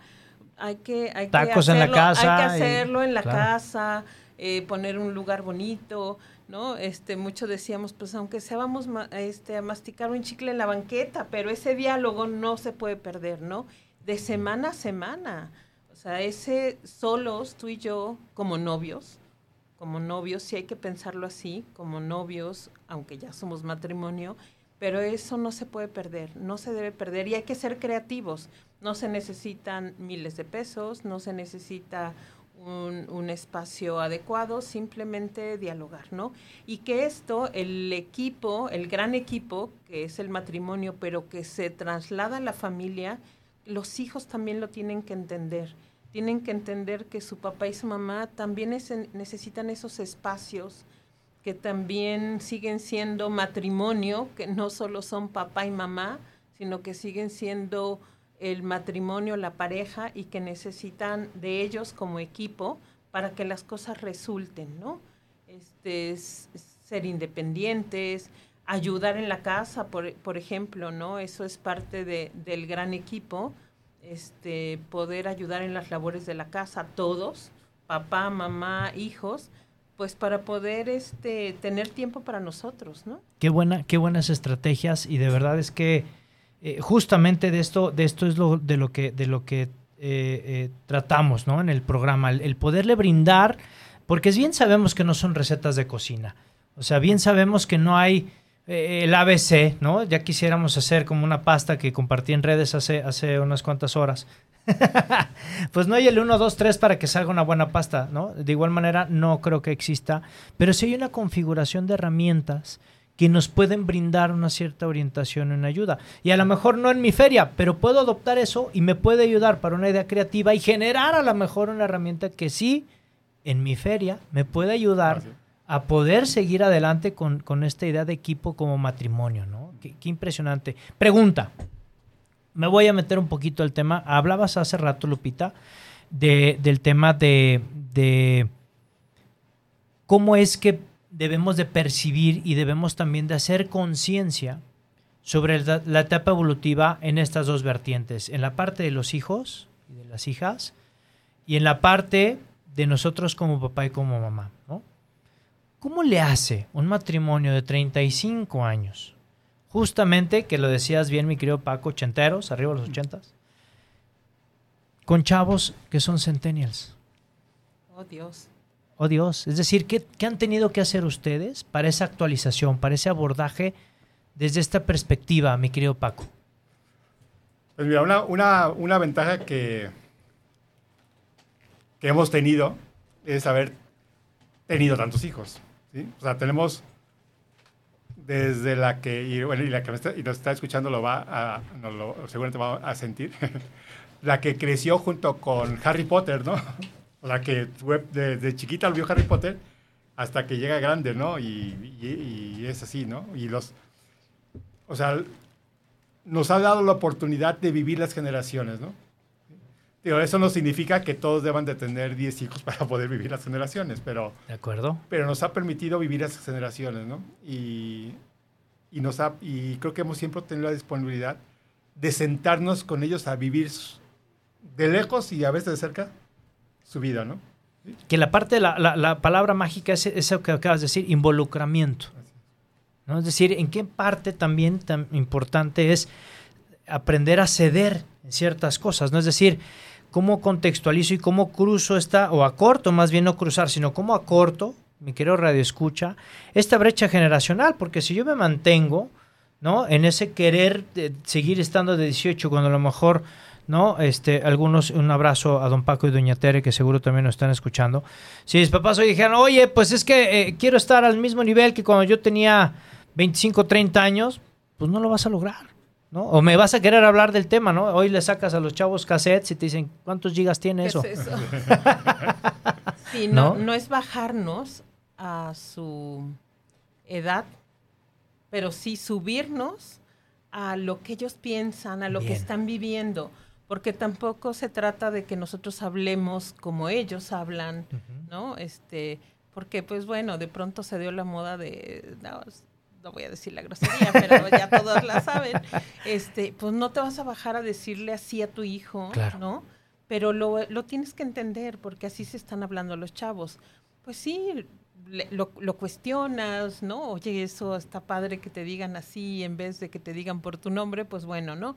hay que, hay Tacos que en la hacerlo, casa hay y- que hacerlo en la claro. casa, eh, poner un lugar bonito, ¿no? Este, mucho decíamos, pues aunque sea vamos ma- este, a masticar un chicle en la banqueta, pero ese diálogo no se puede perder, ¿no? De semana a semana. O sea, ese solos, tú y yo, como novios, como novios, sí hay que pensarlo así, como novios, aunque ya somos matrimonio, pero eso no se puede perder, no se debe perder y hay que ser creativos. No se necesitan miles de pesos, no se necesita un, espacio adecuado, simplemente dialogar, ¿no? Y que esto, el equipo, el gran equipo, que es el matrimonio, pero que se traslada a la familia, los hijos también lo tienen que entender. Tienen que entender que su papá y su mamá también es- necesitan esos espacios que también siguen siendo matrimonio, que no solo son papá y mamá, sino que siguen siendo el matrimonio, la pareja, y que necesitan de ellos como equipo para que las cosas resulten, ¿no? Este, es- ser independientes, ayudar en la casa, por, por ejemplo, ¿no? Eso es parte de- del gran equipo, este, poder ayudar en las labores de la casa, todos, papá, mamá, hijos, pues para poder este, tener tiempo para nosotros, ¿no? Qué buena, qué buenas estrategias y de verdad es que eh, justamente de esto, de esto es lo, de lo que, de lo que eh, eh, tratamos, ¿no? En el programa, el, el poderle brindar, porque bien sabemos que no son recetas de cocina, o sea, bien sabemos que no hay el ABC, ¿no? Ya quisiéramos hacer como una pasta que compartí en redes hace, hace unas cuantas horas. pues no hay el 1, 2, 3 para que salga una buena pasta, ¿no? De igual manera, no creo que exista, pero sí hay una configuración de herramientas que nos pueden brindar una cierta orientación y una ayuda. Y a lo mejor no en mi feria, pero puedo adoptar eso y me puede ayudar para una idea creativa y generar a lo mejor una herramienta que sí en mi feria me puede ayudar. A poder seguir adelante con, con esta idea de equipo como matrimonio, ¿no? Qué, impresionante. Pregunta. Me voy a meter un poquito al tema. Hablabas hace rato, Lupita, de, del tema de, de cómo es que debemos de percibir y debemos también de hacer conciencia sobre la etapa evolutiva en estas dos vertientes, en la parte de los hijos y de las hijas y en la parte de nosotros como papá y como mamá, ¿no? ¿Cómo le hace un matrimonio de 35 años? Justamente, que lo decías bien, mi querido Paco, ochenteros, arriba de los ochentas, con chavos que son centennials. Oh Dios. Oh Dios, es decir, ¿qué, qué han tenido que hacer ustedes para esa actualización, para ese abordaje desde esta perspectiva, mi querido Paco? Pues mira, una, una, una ventaja que, que hemos tenido es haber tenido tantos hijos. O sea, tenemos desde la que, y, bueno, y la que me está, y nos está escuchando lo va a, no lo, seguramente va a sentir, la que creció junto con Harry Potter, ¿no? La que desde chiquita lo vio Harry Potter hasta que llega grande, ¿no? Y, y- y es así, ¿no? Y los, o sea, nos ha dado la oportunidad de vivir las generaciones, ¿no? Digo, eso no significa que todos deban de tener 10 hijos para poder vivir las generaciones, pero, ¿De acuerdo? pero nos ha permitido vivir esas generaciones, ¿no? Y, y, nos ha, y creo que hemos siempre tenido la disponibilidad de sentarnos con ellos a vivir de lejos y a veces de cerca su vida, ¿no? que la parte la, la- la palabra mágica es eso que acabas de decir, involucramiento. ¿no? Es decir, en qué parte también tan importante es aprender a ceder en ciertas cosas, ¿no? Es decir, cómo contextualizo y cómo cruzo esta, o acorto, más bien no cruzar, sino cómo acorto, mi querido Radio Escucha, esta brecha generacional, porque si yo me mantengo, ¿no? En ese querer seguir estando de 18 cuando a lo mejor, ¿no? Este, algunos, un abrazo a don Paco y doña Tere, que seguro también nos están escuchando. Si mis papás hoy dijeran, oye, pues es que eh, quiero estar al mismo nivel que cuando yo tenía 25, 30 años, pues no lo vas a lograr, ¿no? O me vas a querer hablar del tema, ¿no? Hoy le sacas a los chavos cassettes y te dicen, ¿cuántos gigas tiene ¿Qué eso? es eso? sí, no, ¿No? no es bajarnos a su edad, pero sí subirnos a lo que ellos piensan, a lo que están viviendo, porque tampoco se trata de que nosotros hablemos como ellos hablan, ¿no? Este, porque pues bueno, de pronto se dio la moda de no, no voy a decir la grosería, pero ya todos la saben. Este, pues no te vas a bajar a decirle así a tu hijo, Claro. ¿no? Pero lo, lo tienes que entender porque así se están hablando los chavos. Pues sí, le- lo, lo cuestionas, ¿no? Oye, eso está padre que te digan así en vez de que te digan por tu nombre, pues bueno, ¿no?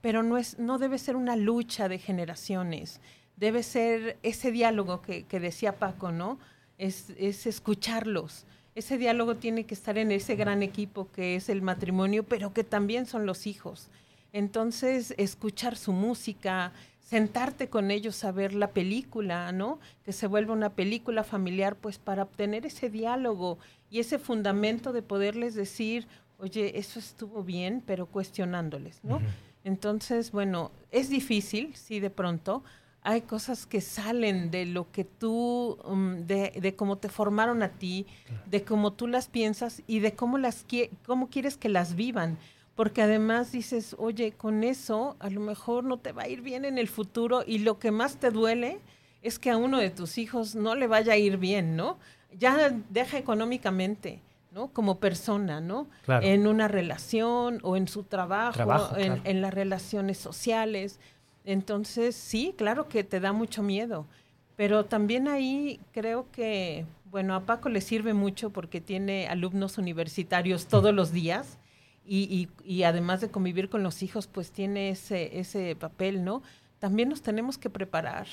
Pero no, es, no debe ser una lucha de generaciones, debe ser ese diálogo que, que decía Paco, ¿no? Es, es escucharlos. Ese diálogo tiene que estar en ese gran equipo que es el matrimonio, pero que también son los hijos. Entonces, escuchar su música, sentarte con ellos a ver la película, ¿no? Que se vuelva una película familiar, pues para obtener ese diálogo y ese fundamento de poderles decir, oye, eso estuvo bien, pero cuestionándoles, ¿no? Entonces, bueno, es difícil, sí, de pronto. Hay cosas que salen de lo que tú, um, de, de cómo te formaron a ti, de cómo tú las piensas y de cómo las cómo quieres que las vivan. Porque además dices, oye, con eso a lo mejor no te va a ir bien en el futuro y lo que más te duele es que a uno de tus hijos no le vaya a ir bien, ¿no? Ya deja económicamente, ¿no? Como persona, ¿no? Claro. En una relación o en su trabajo, Trabajo, en, claro. en las relaciones sociales. Entonces, sí, claro que te da mucho miedo. Pero también ahí creo que, bueno, a Paco le sirve mucho porque tiene alumnos universitarios todos los días y, además de convivir con los hijos, pues tiene ese, ese papel, ¿no? También nos tenemos que preparar.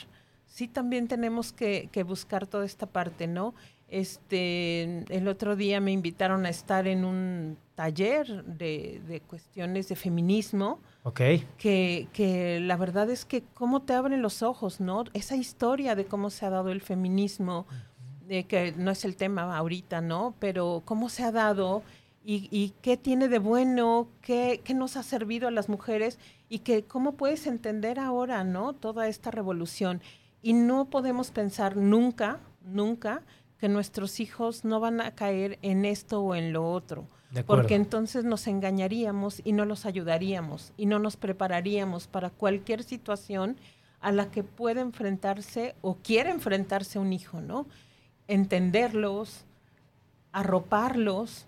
Sí, también tenemos que, que buscar toda esta parte, ¿no? Este, el otro día me invitaron a estar en un taller de, de cuestiones de feminismo Ok. que, que la verdad es que cómo te abren los ojos, ¿no? Esa historia de cómo se ha dado el feminismo, de que no es el tema ahorita, ¿no? Pero cómo se ha dado y, y qué tiene de bueno, qué, qué nos ha servido a las mujeres y que cómo puedes entender ahora, ¿no? Toda esta revolución. Y no podemos pensar nunca, nunca, que nuestros hijos no van a caer en esto o en lo otro. Porque entonces nos engañaríamos y no los ayudaríamos y no nos prepararíamos para cualquier situación a la que puede enfrentarse o quiere enfrentarse un hijo, ¿no? Entenderlos, arroparlos,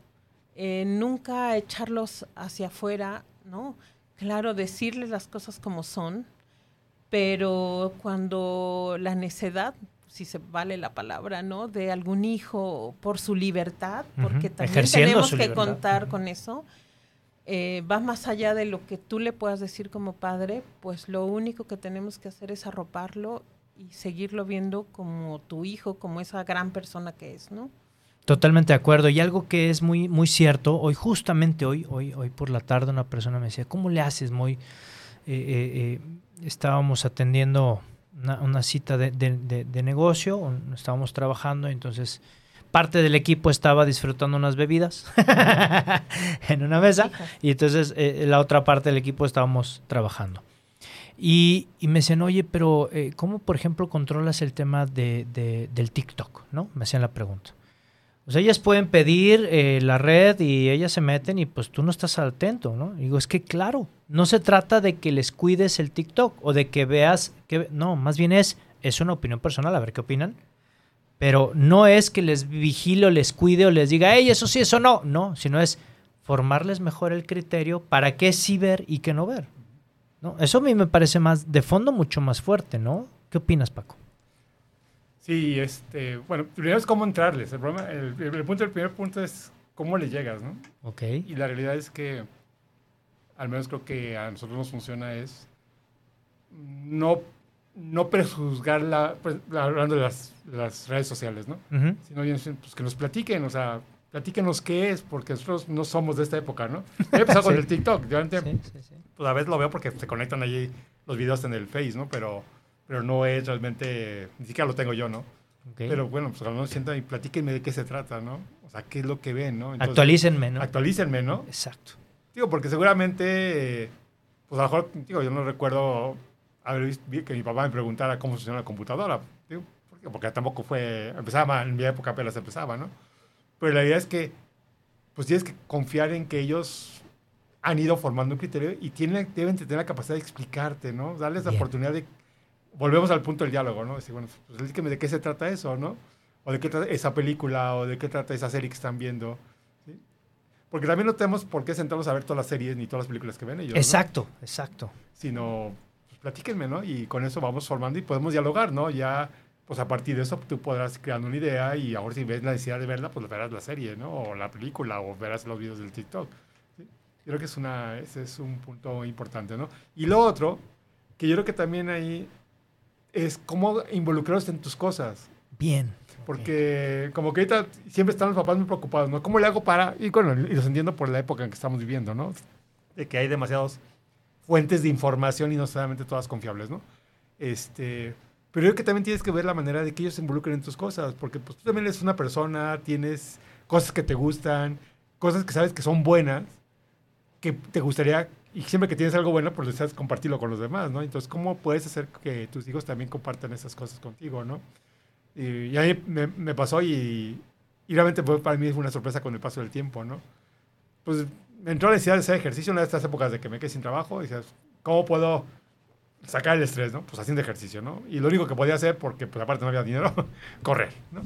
eh, nunca echarlos hacia afuera, ¿no? Claro, decirles las cosas como son, pero cuando la necedad, si se vale la palabra, ¿no? De algún hijo por su libertad, porque Ujú, también ejerciendo tenemos que libertad. contar con eso, eh, va más allá de lo que tú le puedas decir como padre, pues lo único que tenemos que hacer es arroparlo y seguirlo viendo como tu hijo, como esa gran persona que es, ¿no? Totalmente de acuerdo. Y algo que es muy, muy cierto, hoy, justamente hoy, hoy, hoy por la tarde, una persona me decía, ¿cómo le haces, Moy? Eh, eh, eh, estábamos atendiendo una, una cita de, de- de- de negocio, estábamos trabajando, entonces parte del equipo estaba disfrutando unas bebidas en una mesa y entonces eh, la otra parte del equipo estábamos trabajando. Y, y me decían, oye, pero eh, ¿cómo, por ejemplo, controlas el tema de, de- del TikTok? ¿no? Me hacían la pregunta. O sea, ellas pueden pedir eh, la red y ellas se meten y pues tú no estás atento, ¿no? Y digo, es que claro, no se trata de que les cuides el TikTok o de que veas que... No, más bien es, es una opinión personal, a ver qué opinan. Pero no es que les vigile o les cuide o les diga, hey, eso sí, eso no. No, sino es formarles mejor el criterio para qué sí ver y qué no ver. ¿no? Eso a mí me parece más, de fondo, mucho más fuerte, ¿no? ¿Qué opinas, Paco? Sí, este, bueno, primero es cómo entrarles. El, problema, el, el punto, el primer punto es cómo le llegas, ¿no? Ok. Y la realidad es que, al menos creo que a nosotros nos funciona es no, no prejuzgar la, pues, la- hablando de las, las redes sociales, ¿no? Sino bien, pues, que nos platiquen, o sea, platíquenos qué es, porque nosotros no somos de esta época, ¿no? He empezado con el TikTok, yo antes, Sí, sí, sí. pues a veces lo veo porque se conectan allí los videos en el Face, ¿no? Pero, pero no es realmente, ni siquiera lo tengo yo, ¿no? Ok. Pero bueno, pues cuando uno sienta y platíquenme de qué se trata, ¿no? O sea, qué es lo que ven, ¿no? Entonces, Actualícenme, ¿no? Actualícenme, ¿no? Exacto. Digo, porque seguramente, eh, pues a lo mejor, digo, yo no recuerdo haber visto vi- que mi papá me preguntara cómo funciona la computadora. Digo, ¿por qué? porque tampoco fue, empezaba, en mi época apenas empezaba, ¿no? Pero la idea es que, pues tienes que confiar en que ellos han ido formando un criterio y tienen, deben tener la capacidad de explicarte, ¿no? Darles la Bien. oportunidad de, volvemos al punto del diálogo, ¿no? Decir, bueno, pues explíqueme de qué se trata eso, ¿no? O de qué trata esa película, o de qué trata esa serie que están viendo. ¿sí? Porque también no tenemos por qué sentarnos a ver todas las series ni todas las películas que ven ellos. ¿no? Exacto, exacto. Sino, pues, platíquenme, ¿no? Y con eso vamos formando y podemos dialogar, ¿no? Ya, pues a partir de eso tú podrás creando una idea y ahora si ves la necesidad de verla, pues verás la serie, ¿no? O la película, o verás los videos del TikTok. ¿sí? Yo creo que es una, ese es un punto importante, ¿no? Y lo otro, que yo creo que también ahí es cómo involucrarlos en tus cosas. Bien. Porque como que ahorita siempre están los papás muy preocupados, ¿no? ¿Cómo le hago para...? Y bueno, y los entiendo por la época en que estamos viviendo, ¿no? De que hay demasiadas fuentes de información y no solamente todas confiables, ¿no? Este, pero yo creo que también tienes que ver la manera de que ellos se involucren en tus cosas, porque pues tú también eres una persona, tienes cosas que te gustan, cosas que sabes que son buenas, que te gustaría, y siempre que tienes algo bueno, pues deseas compartirlo con los demás, ¿no? Entonces, ¿cómo puedes hacer que tus hijos también compartan esas cosas contigo, ¿no? Y, y me, me pasó y, y realmente fue, para mí fue una sorpresa con el paso del tiempo, ¿no? Pues me entró la necesidad de hacer ejercicio en estas épocas de que me quedé sin trabajo. Y decías, ¿cómo puedo sacar el estrés, no? Pues haciendo ejercicio, ¿no? Y lo único que podía hacer, porque pues aparte no había dinero, correr, ¿no?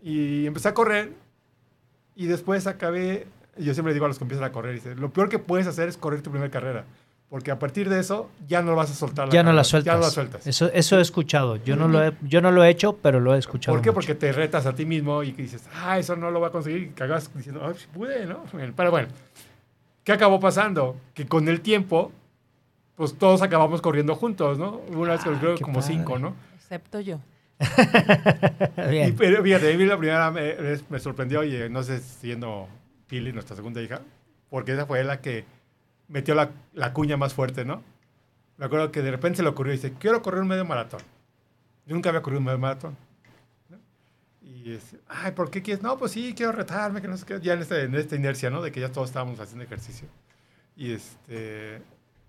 Y empecé a correr y después acabé, yo siempre digo a los que empiezan a correr, dice, lo peor que puedes hacer es correr tu primera carrera. Porque a partir de eso ya no vas a soltar la Ya no la sueltas. Ya no la sueltas. Eso, eso he escuchado. Yo no, lo he, yo no lo he hecho, pero lo he escuchado. ¿Por qué? mucho. Porque te retas a ti mismo y que dices, ah, eso no lo voy a conseguir. Y cagas diciendo, ah, sí pude, ¿no? Pero bueno, ¿qué acabó pasando? Que con el tiempo, pues todos acabamos corriendo juntos, ¿no? Una vez que Ah, creo como padre. cinco, ¿no? Excepto yo. Y, Bien. pero fíjate, a mí la primera me, me sorprendió, y eh, no sé, siendo Pili, nuestra segunda hija, porque esa fue la que metió la, la cuña más fuerte, ¿no? Me acuerdo que de repente se le ocurrió y dice, quiero correr un medio maratón. Yo nunca había corrido un medio maratón. ¿no? Y es, ay, ¿por qué quieres? No, pues sí, quiero retarme, que no sé qué. Ya en, este, en esta inercia, ¿no? De que ya todos estábamos haciendo ejercicio. Y este...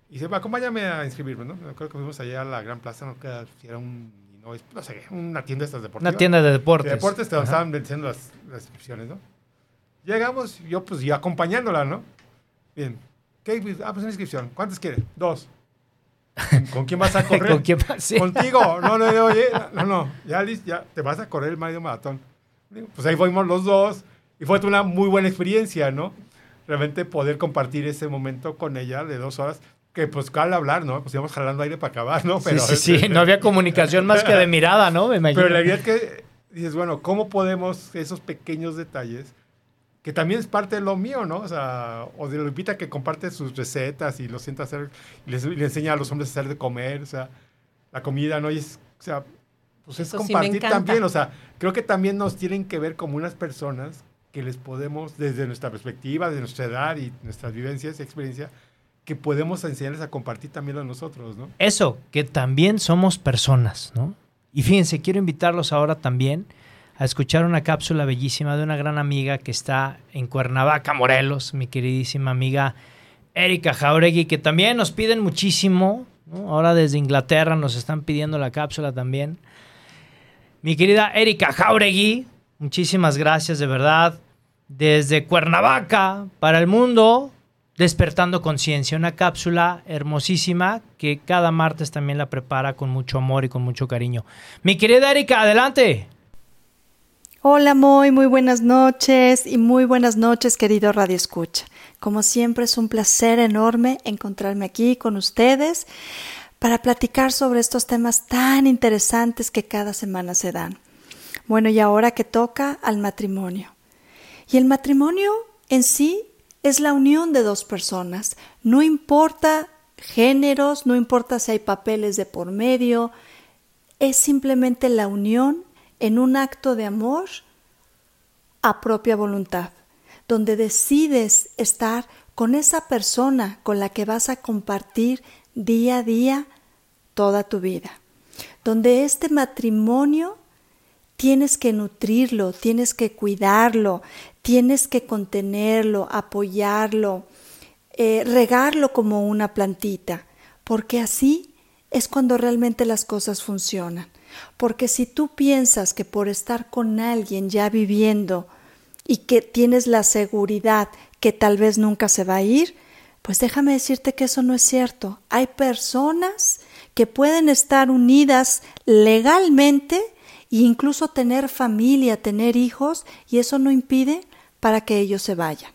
Y dice, acompáñame a inscribirme, ¿no? Me acuerdo que fuimos allá a la Gran Plaza, no queda si era un... No, no sé, una tienda de estas deportivas. Una tienda de deportes. De deportes te estaban venciendo las, las inscripciones, ¿no? Llegamos, yo pues yo acompañándola, ¿no? Bien. ¿Qué? Ah, pues una inscripción. ¿Cuántas quieres? Dos. ¿Con, con quién vas a correr? ¿Con quién vas? Sí. Contigo. No, no, no, oye, no, no. Ya, ya te vas a correr el medio maratón. Pues ahí fuimos los dos y fue una muy buena experiencia, ¿no? Realmente poder compartir ese momento con ella de dos horas, que pues al hablar, ¿no? Pues íbamos jalando aire para acabar, ¿no? Sí, sí, sí. No había comunicación más que de mirada, ¿no? Me imagino. Pero la idea es que dices, bueno, ¿cómo podemos esos pequeños detalles, que también es parte de lo mío, ¿no? O sea, o de Lupita que comparte sus recetas y lo sienta hacer, y les, le enseña a los hombres a hacer de comer, o sea, la comida, ¿no? Y es, o sea, pues es Eso compartir también, o sea, creo que también nos tienen que ver como unas personas que les podemos, desde nuestra perspectiva, de nuestra edad y nuestras vivencias y experiencia, que podemos enseñarles a compartir también a nosotros, ¿no? Eso, que también somos personas, ¿no? Y fíjense, quiero invitarlos ahora también a escuchar una cápsula bellísima de una gran amiga que está en Cuernavaca, Morelos, mi queridísima amiga Erika Jauregui, que también nos piden muchísimo. Ahora desde Inglaterra nos están pidiendo la cápsula también. Mi querida Erika Jauregui, muchísimas gracias de verdad. Desde Cuernavaca para el mundo, Despertando Conciencia, una cápsula hermosísima que cada martes también la prepara con mucho amor y con mucho cariño. Mi querida Erika, adelante. Hola muy buenas noches y muy buenas noches querido Radio Escucha. Como siempre es un placer enorme encontrarme aquí con ustedes para platicar sobre estos temas tan interesantes que cada semana se dan. Bueno, y ahora que toca al matrimonio. Y el matrimonio en sí es la unión de dos personas. No importa géneros, no importa si hay papeles de por medio, es simplemente la unión en un acto de amor a propia voluntad, donde decides estar con esa persona con la que vas a compartir día a día toda tu vida, donde este matrimonio tienes que nutrirlo, tienes que cuidarlo, tienes que contenerlo, apoyarlo, eh, regarlo como una plantita, porque así es cuando realmente las cosas funcionan. Porque si tú piensas que por estar con alguien ya viviendo y que tienes la seguridad que tal vez nunca se va a ir, pues déjame decirte que eso no es cierto. Hay personas que pueden estar unidas legalmente e incluso tener familia, tener hijos, y eso no impide para que ellos se vayan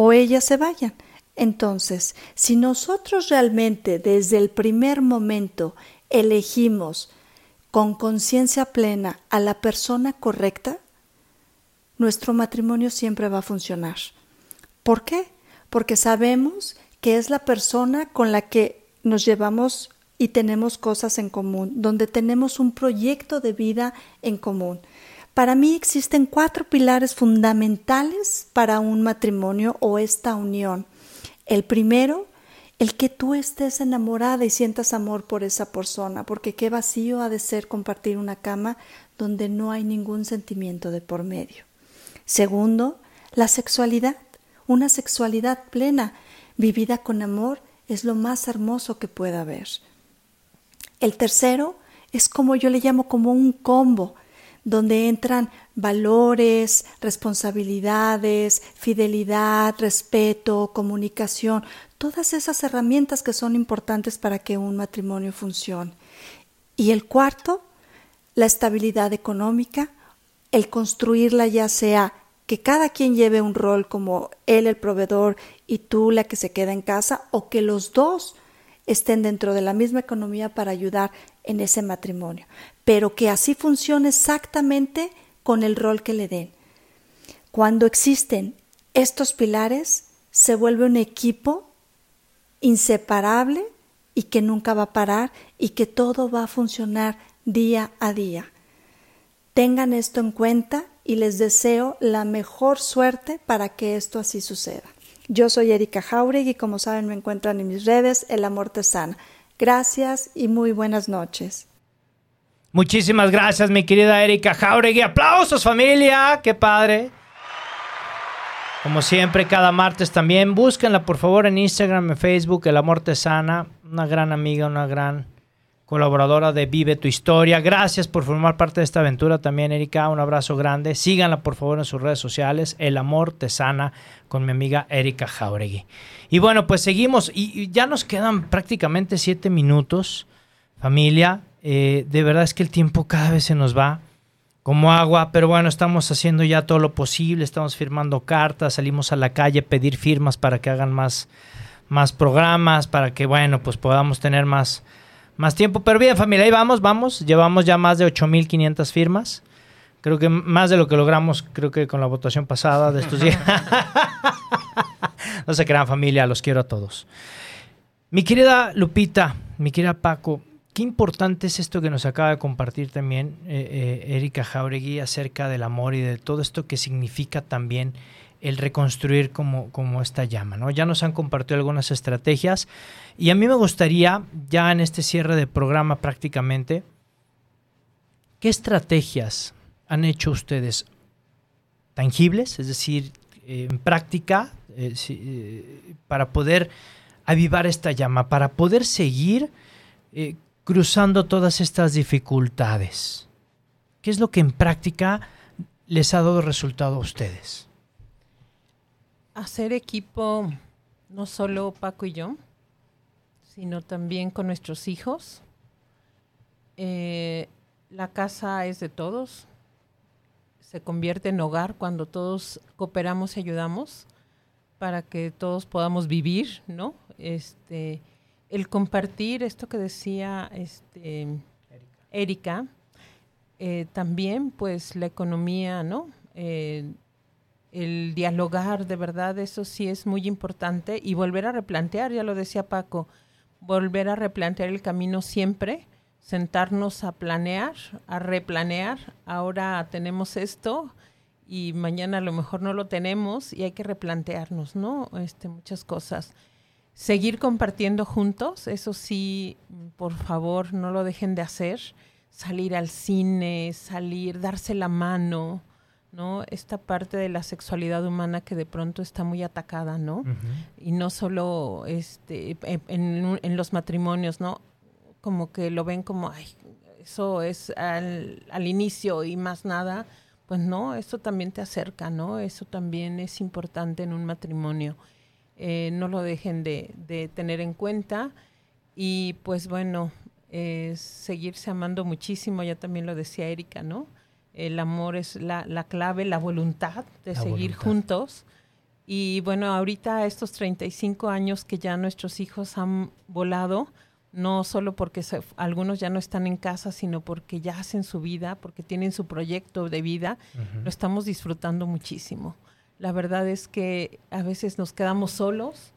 o ellas se vayan. Entonces, si nosotros realmente desde el primer momento elegimos con conciencia plena a la persona correcta, nuestro matrimonio siempre va a funcionar. ¿Por qué? Porque sabemos que es la persona con la que nos llevamos y tenemos cosas en común, donde tenemos un proyecto de vida en común. Para mí existen cuatro pilares fundamentales para un matrimonio o esta unión. El primero, el que tú estés enamorada y sientas amor por esa persona, porque qué vacío ha de ser compartir una cama donde no hay ningún sentimiento de por medio. Segundo, la sexualidad, una sexualidad plena, vivida con amor, es lo más hermoso que pueda haber. El tercero es como yo le llamo como un combo, donde entran valores, responsabilidades, fidelidad, respeto, comunicación, todas esas herramientas que son importantes para que un matrimonio funcione. Y el cuarto, la estabilidad económica, el construirla ya sea que cada quien lleve un rol como él el proveedor y tú la que se queda en casa o que los dos estén dentro de la misma economía para ayudar en ese matrimonio, pero que así funcione exactamente con el rol que le den. Cuando existen estos pilares, se vuelve un equipo inseparable y que nunca va a parar y que todo va a funcionar día a día. Tengan esto en cuenta y les deseo la mejor suerte para que esto así suceda. Yo soy Erika Jauregui y como saben me encuentran en mis redes El Amor Te Sana. Gracias y muy buenas noches. Muchísimas gracias, mi querida Erika Jauregui. Aplausos, familia. Qué padre. Como siempre, cada martes también. Búsquenla, por favor, en Instagram, en Facebook, El Amor Te Sana. Una gran amiga, una gran colaboradora de Vive tu Historia. Gracias por formar parte de esta aventura también, Erika. Un abrazo grande. Síganla, por favor, en sus redes sociales. El Amor Te Sana con mi amiga Erika Jauregui. Y bueno, pues seguimos. Y, ya nos quedan prácticamente siete minutos, familia. Eh, de verdad es que el tiempo cada vez se nos va como agua, pero bueno, estamos haciendo ya todo lo posible, estamos firmando cartas, salimos a la calle a pedir firmas para que hagan más, más programas, para que, bueno, pues podamos tener más, más tiempo. Pero bien, familia, ahí vamos, vamos. Llevamos ya más de 8.500 firmas. Creo que más de lo que logramos, creo que con la votación pasada de estos días. no se crean, familia, los quiero a todos. Mi querida Lupita, mi querida Paco, qué importante es esto que nos acaba de compartir también eh, eh, Erika Jauregui acerca del amor y de todo esto que significa también el reconstruir como, como esta llama. ¿no? Ya nos han compartido algunas estrategias y a mí me gustaría, ya en este cierre de programa prácticamente, ¿qué estrategias han hecho ustedes tangibles, es decir, en práctica, eh, para poder avivar esta llama, para poder seguir cruzando todas estas dificultades? ¿Qué es lo que en práctica les ha dado resultado a ustedes? hacer equipo no solo Paco y yo, sino también con nuestros hijos. Eh, la casa es de todos, se convierte en hogar cuando todos cooperamos y ayudamos para que todos podamos vivir, ¿no? Este, el compartir esto que decía este, Erika, eh, también pues la economía, ¿no? Eh, el dialogar, de verdad, eso sí es muy importante y volver a replantear, ya lo decía Paco, volver a replantear el camino siempre, sentarnos a planear, a replanear, ahora tenemos esto y mañana a lo mejor no lo tenemos y hay que replantearnos, ¿no? Este, muchas cosas. Seguir compartiendo juntos, eso sí, por favor, no lo dejen de hacer. Salir al cine, salir, darse la mano, ¿no? Esta parte de la sexualidad humana que de pronto está muy atacada, ¿no? Y no solo este, en, en, los matrimonios, ¿no? Como que lo ven como, ay, eso es al, al, inicio y más nada. Pues no, eso también te acerca, ¿no? Eso también es importante en un matrimonio. Eh, no lo dejen de, de, tener en cuenta. Y pues bueno, seguirse amando muchísimo, ya también lo decía Erika, ¿no? El amor es la, la clave, la voluntad de seguir juntos. Y bueno, ahorita estos 35 años que ya nuestros hijos han volado, no solo porque algunos ya no están en casa, sino porque ya hacen su vida, porque tienen su proyecto de vida, lo estamos disfrutando muchísimo. La verdad es que a veces nos quedamos solos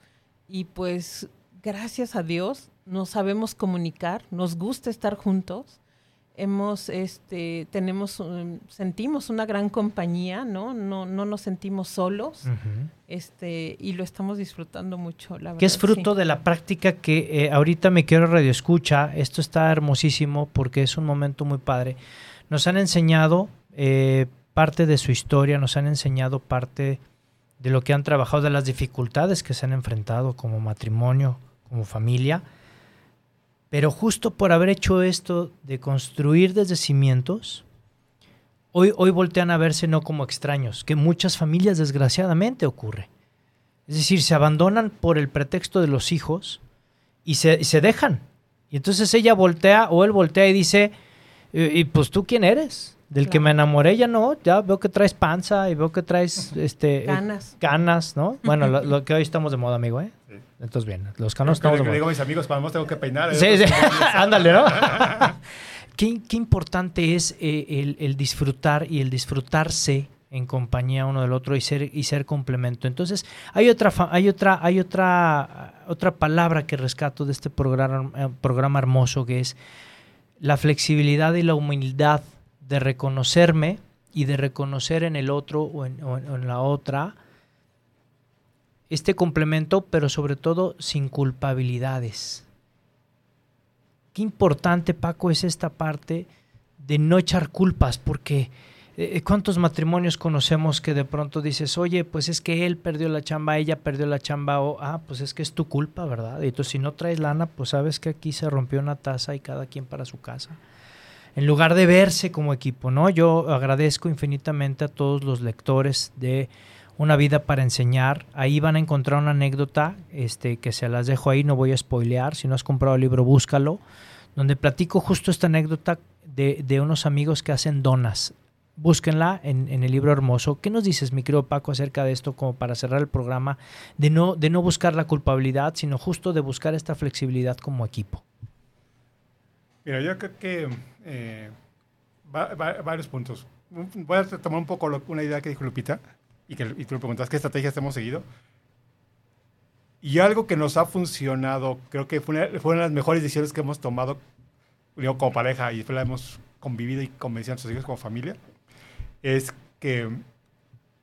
y pues gracias a Dios nos sabemos comunicar, nos gusta estar juntos. Hemos este tenemos sentimos una gran compañía no no no nos sentimos solos este y lo estamos disfrutando mucho la verdad que es fruto de la práctica que eh, ahorita me quiero radio escucha esto está hermosísimo porque es un momento muy padre. Nos han enseñado eh, parte de su historia nos han enseñado parte de lo que han trabajado de las dificultades que se han enfrentado como matrimonio como familia pero justo por haber hecho esto de construir desde cimientos, hoy, hoy voltean a verse no como extraños, que muchas familias desgraciadamente ocurre. Es decir, se abandonan por el pretexto de los hijos y se, se dejan. Y entonces ella voltea o él voltea y dice, ¿y pues tú quién eres? Del que me enamoré ya no, ya veo que traes panza y veo que traes este ganas, ganas ¿no? Bueno, lo, que hoy estamos de moda, amigo, ¿eh? Entonces, bien, los canos estamos de moda. digo a mis amigos, para tengo que peinar. ¿eh? Sí, sí, ándale, ¿no? ¿Qué, ¿Qué, importante es eh, el, el, disfrutar y el disfrutarse en compañía uno del otro y ser y ser complemento. Entonces, hay otra hay otra hay otra otra palabra que rescato de este programa eh, programa hermoso que es la flexibilidad y la humildad de reconocerme y de reconocer en el otro o en, la otra este complemento, pero sobre todo sin culpabilidades. Qué importante, Paco, es esta parte de no echar culpas, porque eh, ¿cuántos matrimonios conocemos que de pronto dices, oye, pues es que él perdió la chamba, ella perdió la chamba, o, ah, pues es que es tu culpa, ¿verdad? Y entonces si no traes lana, pues sabes que aquí se rompió una taza y cada quien para su casa en lugar de verse como equipo, ¿no? Yo agradezco infinitamente a todos los lectores de Una vida para enseñar. Ahí van a encontrar una anécdota este, que se las dejo ahí, no voy a spoilear. Si no has comprado el libro, búscalo. Donde platico justo esta anécdota de, de unos amigos que hacen donas. Búsquenla en, en, el libro hermoso. ¿Qué nos dices, mi querido Paco, acerca de esto, como para cerrar el programa? De no, de no buscar la culpabilidad, sino justo de buscar esta flexibilidad como equipo. Mira, yo creo que eh, varios puntos. Voy a tomar un poco una idea que dijo Lupita y que tú le preguntas qué estrategias hemos seguido. Y algo que nos ha funcionado, creo que fue una, de las mejores decisiones que hemos tomado digo, como pareja y la hemos convivido y convencido a nuestros hijos como familia, es que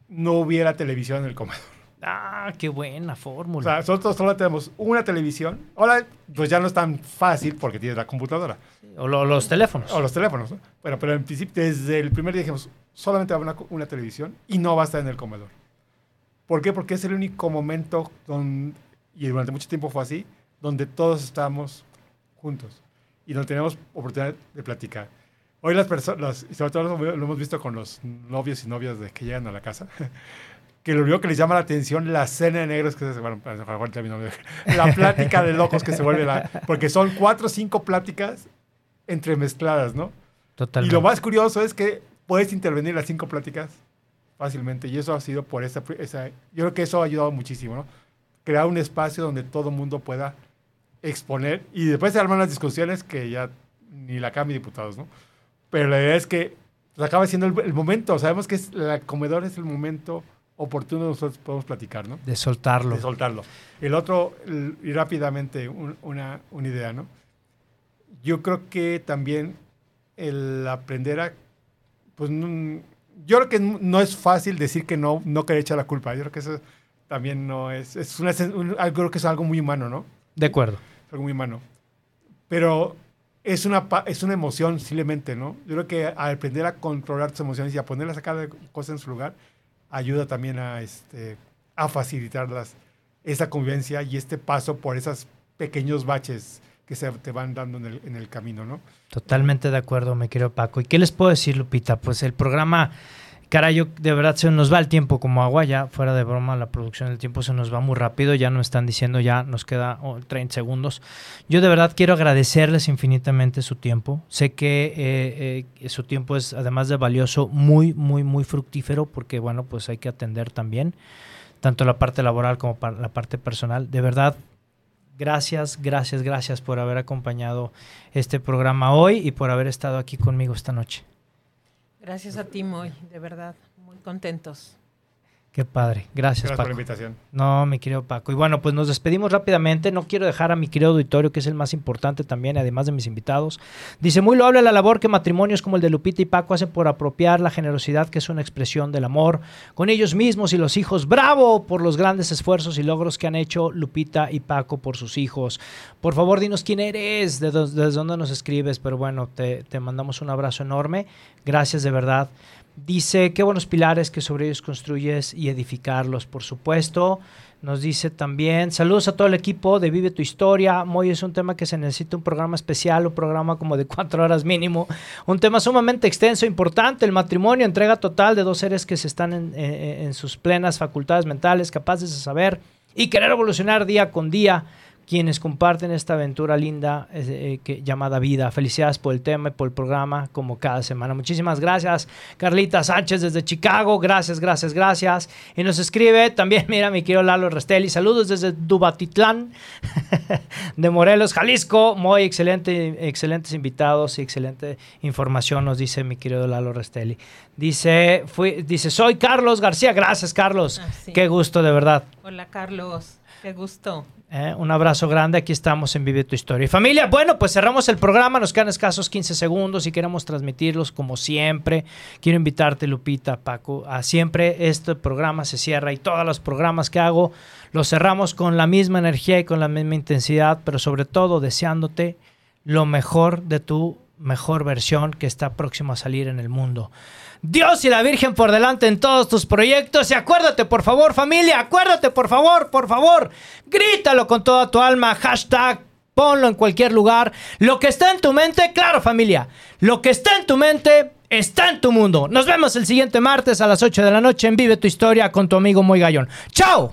no hubiera televisión en el comedor. Ah, qué buena fórmula. O sea, nosotros solo tenemos una televisión. Ahora, pues ya no es tan fácil porque tienes la computadora. O los teléfonos. O los teléfonos, ¿no? Bueno, pero en principio, desde el primer día dijimos, solamente va a haber una, televisión y no va a estar en el comedor. ¿Por qué? Porque es el único momento, donde, y durante mucho tiempo fue así, donde todos estamos juntos y donde tenemos oportunidad de platicar. Hoy las personas, sobre todo lo hemos visto con los novios y novias de que llegan a la casa, que lo único que les llama la atención la cena de negros que se bueno, la plática de locos que se vuelve la, porque son cuatro o cinco pláticas entremezcladas, ¿no? Totalmente. Y lo más curioso es que puedes intervenir las cinco pláticas fácilmente y eso ha sido por esa, esa yo creo que eso ha ayudado muchísimo, ¿no? Crear un espacio donde todo el mundo pueda exponer y después se arman las discusiones que ya ni la de Diputados, ¿no? Pero la idea es que pues, acaba siendo el, el momento, sabemos que es, el comedor es el momento oportuno nosotros podemos platicar, ¿no? De soltarlo. De soltarlo. El otro, y rápidamente, un- una, una idea, ¿no? Yo creo que también el aprender a, pues, no- yo creo que no es fácil decir que no, no querer echar la culpa. Yo creo que eso también no es, es una, un- algo- creo que es algo muy humano, ¿no? De acuerdo. Es algo muy humano. Pero es una, es una emoción simplemente, ¿no? Yo creo que al aprender a controlar tus emociones y a ponerlas a cada cosa en su lugar, ayuda también a, este, a facilitarlas, esa convivencia y este paso por esos pequeños baches que se te van dando en el, en el camino, ¿no? Totalmente de acuerdo, me querido Paco. ¿Y qué les puedo decir, Lupita? Pues el programa, caray, yo- de verdad se nos va el tiempo como agua, ya fuera de broma, la producción del tiempo se nos va muy rápido, ya nos están diciendo, ya nos queda oh, 30 segundos. Yo de verdad quiero agradecerles infinitamente su tiempo. Sé que eh, eh, su tiempo es, además de valioso, muy, muy, muy fructífero, porque bueno, pues hay que atender también, tanto la parte laboral como la parte personal. De verdad, Gracias, gracias, gracias por haber acompañado este programa hoy y por haber estado aquí conmigo esta noche. Gracias a ti, Moy, de verdad, muy contentos. Qué padre. Gracias, Gracias por la Paco. invitación. No, mi querido Paco. Y bueno, pues nos despedimos rápidamente. No quiero dejar a mi querido auditorio, que es el más importante también, además de mis invitados. Dice, muy loable la labor que matrimonios como el de Lupita y Paco hacen por apropiar la generosidad, que es una expresión del amor, con ellos mismos y los hijos. Bravo por los grandes esfuerzos y logros que han hecho Lupita y Paco por sus hijos. Por favor, dinos quién eres, desde dónde nos escribes. Pero bueno, te, te mandamos un abrazo enorme. Gracias de verdad. Dice, qué buenos pilares que sobre ellos construyes y edificarlos, por supuesto. Nos dice también, saludos a todo el equipo de Vive tu Historia. Moy es un tema que se necesita un programa especial, un programa como de cuatro horas mínimo. Un tema sumamente extenso, importante, el matrimonio, entrega total de dos seres que se están en, en- en sus plenas facultades mentales, capaces de saber y querer evolucionar día con día quienes comparten esta aventura linda eh, que, llamada vida. Felicidades por el tema y por el programa, como cada semana. Muchísimas gracias, Carlita Sánchez desde Chicago. Gracias, gracias, gracias. Y nos escribe también, mira, mi querido Lalo Restelli. Saludos desde Dubatitlán, de Morelos, Jalisco. Muy excelente, excelentes invitados y excelente información, nos dice mi querido Lalo Restelli. Dice, fui, dice, soy Carlos García. Gracias, Carlos. Ah, sí. Qué gusto, de verdad. Hola, Carlos, qué gusto. Eh, un abrazo grande, aquí estamos en Vive tu Historia. Y familia, bueno, pues cerramos el programa, nos quedan escasos 15 segundos y queremos transmitirlos como siempre. Quiero invitarte, Lupita, Paco, a siempre este programa se cierra y todos los programas que hago los cerramos con la misma energía y con la misma intensidad, pero sobre todo deseándote lo mejor de tu mejor versión que está próximo a salir en el mundo. Dios y la Virgen por delante en todos tus proyectos. Y acuérdate, por favor, familia, acuérdate, por favor, por favor. Grítalo con toda tu alma. Hashtag, ponlo en cualquier lugar. Lo que está en tu mente, claro, familia. Lo que está en tu mente está en tu mundo. Nos vemos el siguiente martes a las 8 de la noche en Vive tu Historia con tu amigo Muy Gallón. ¡Chao!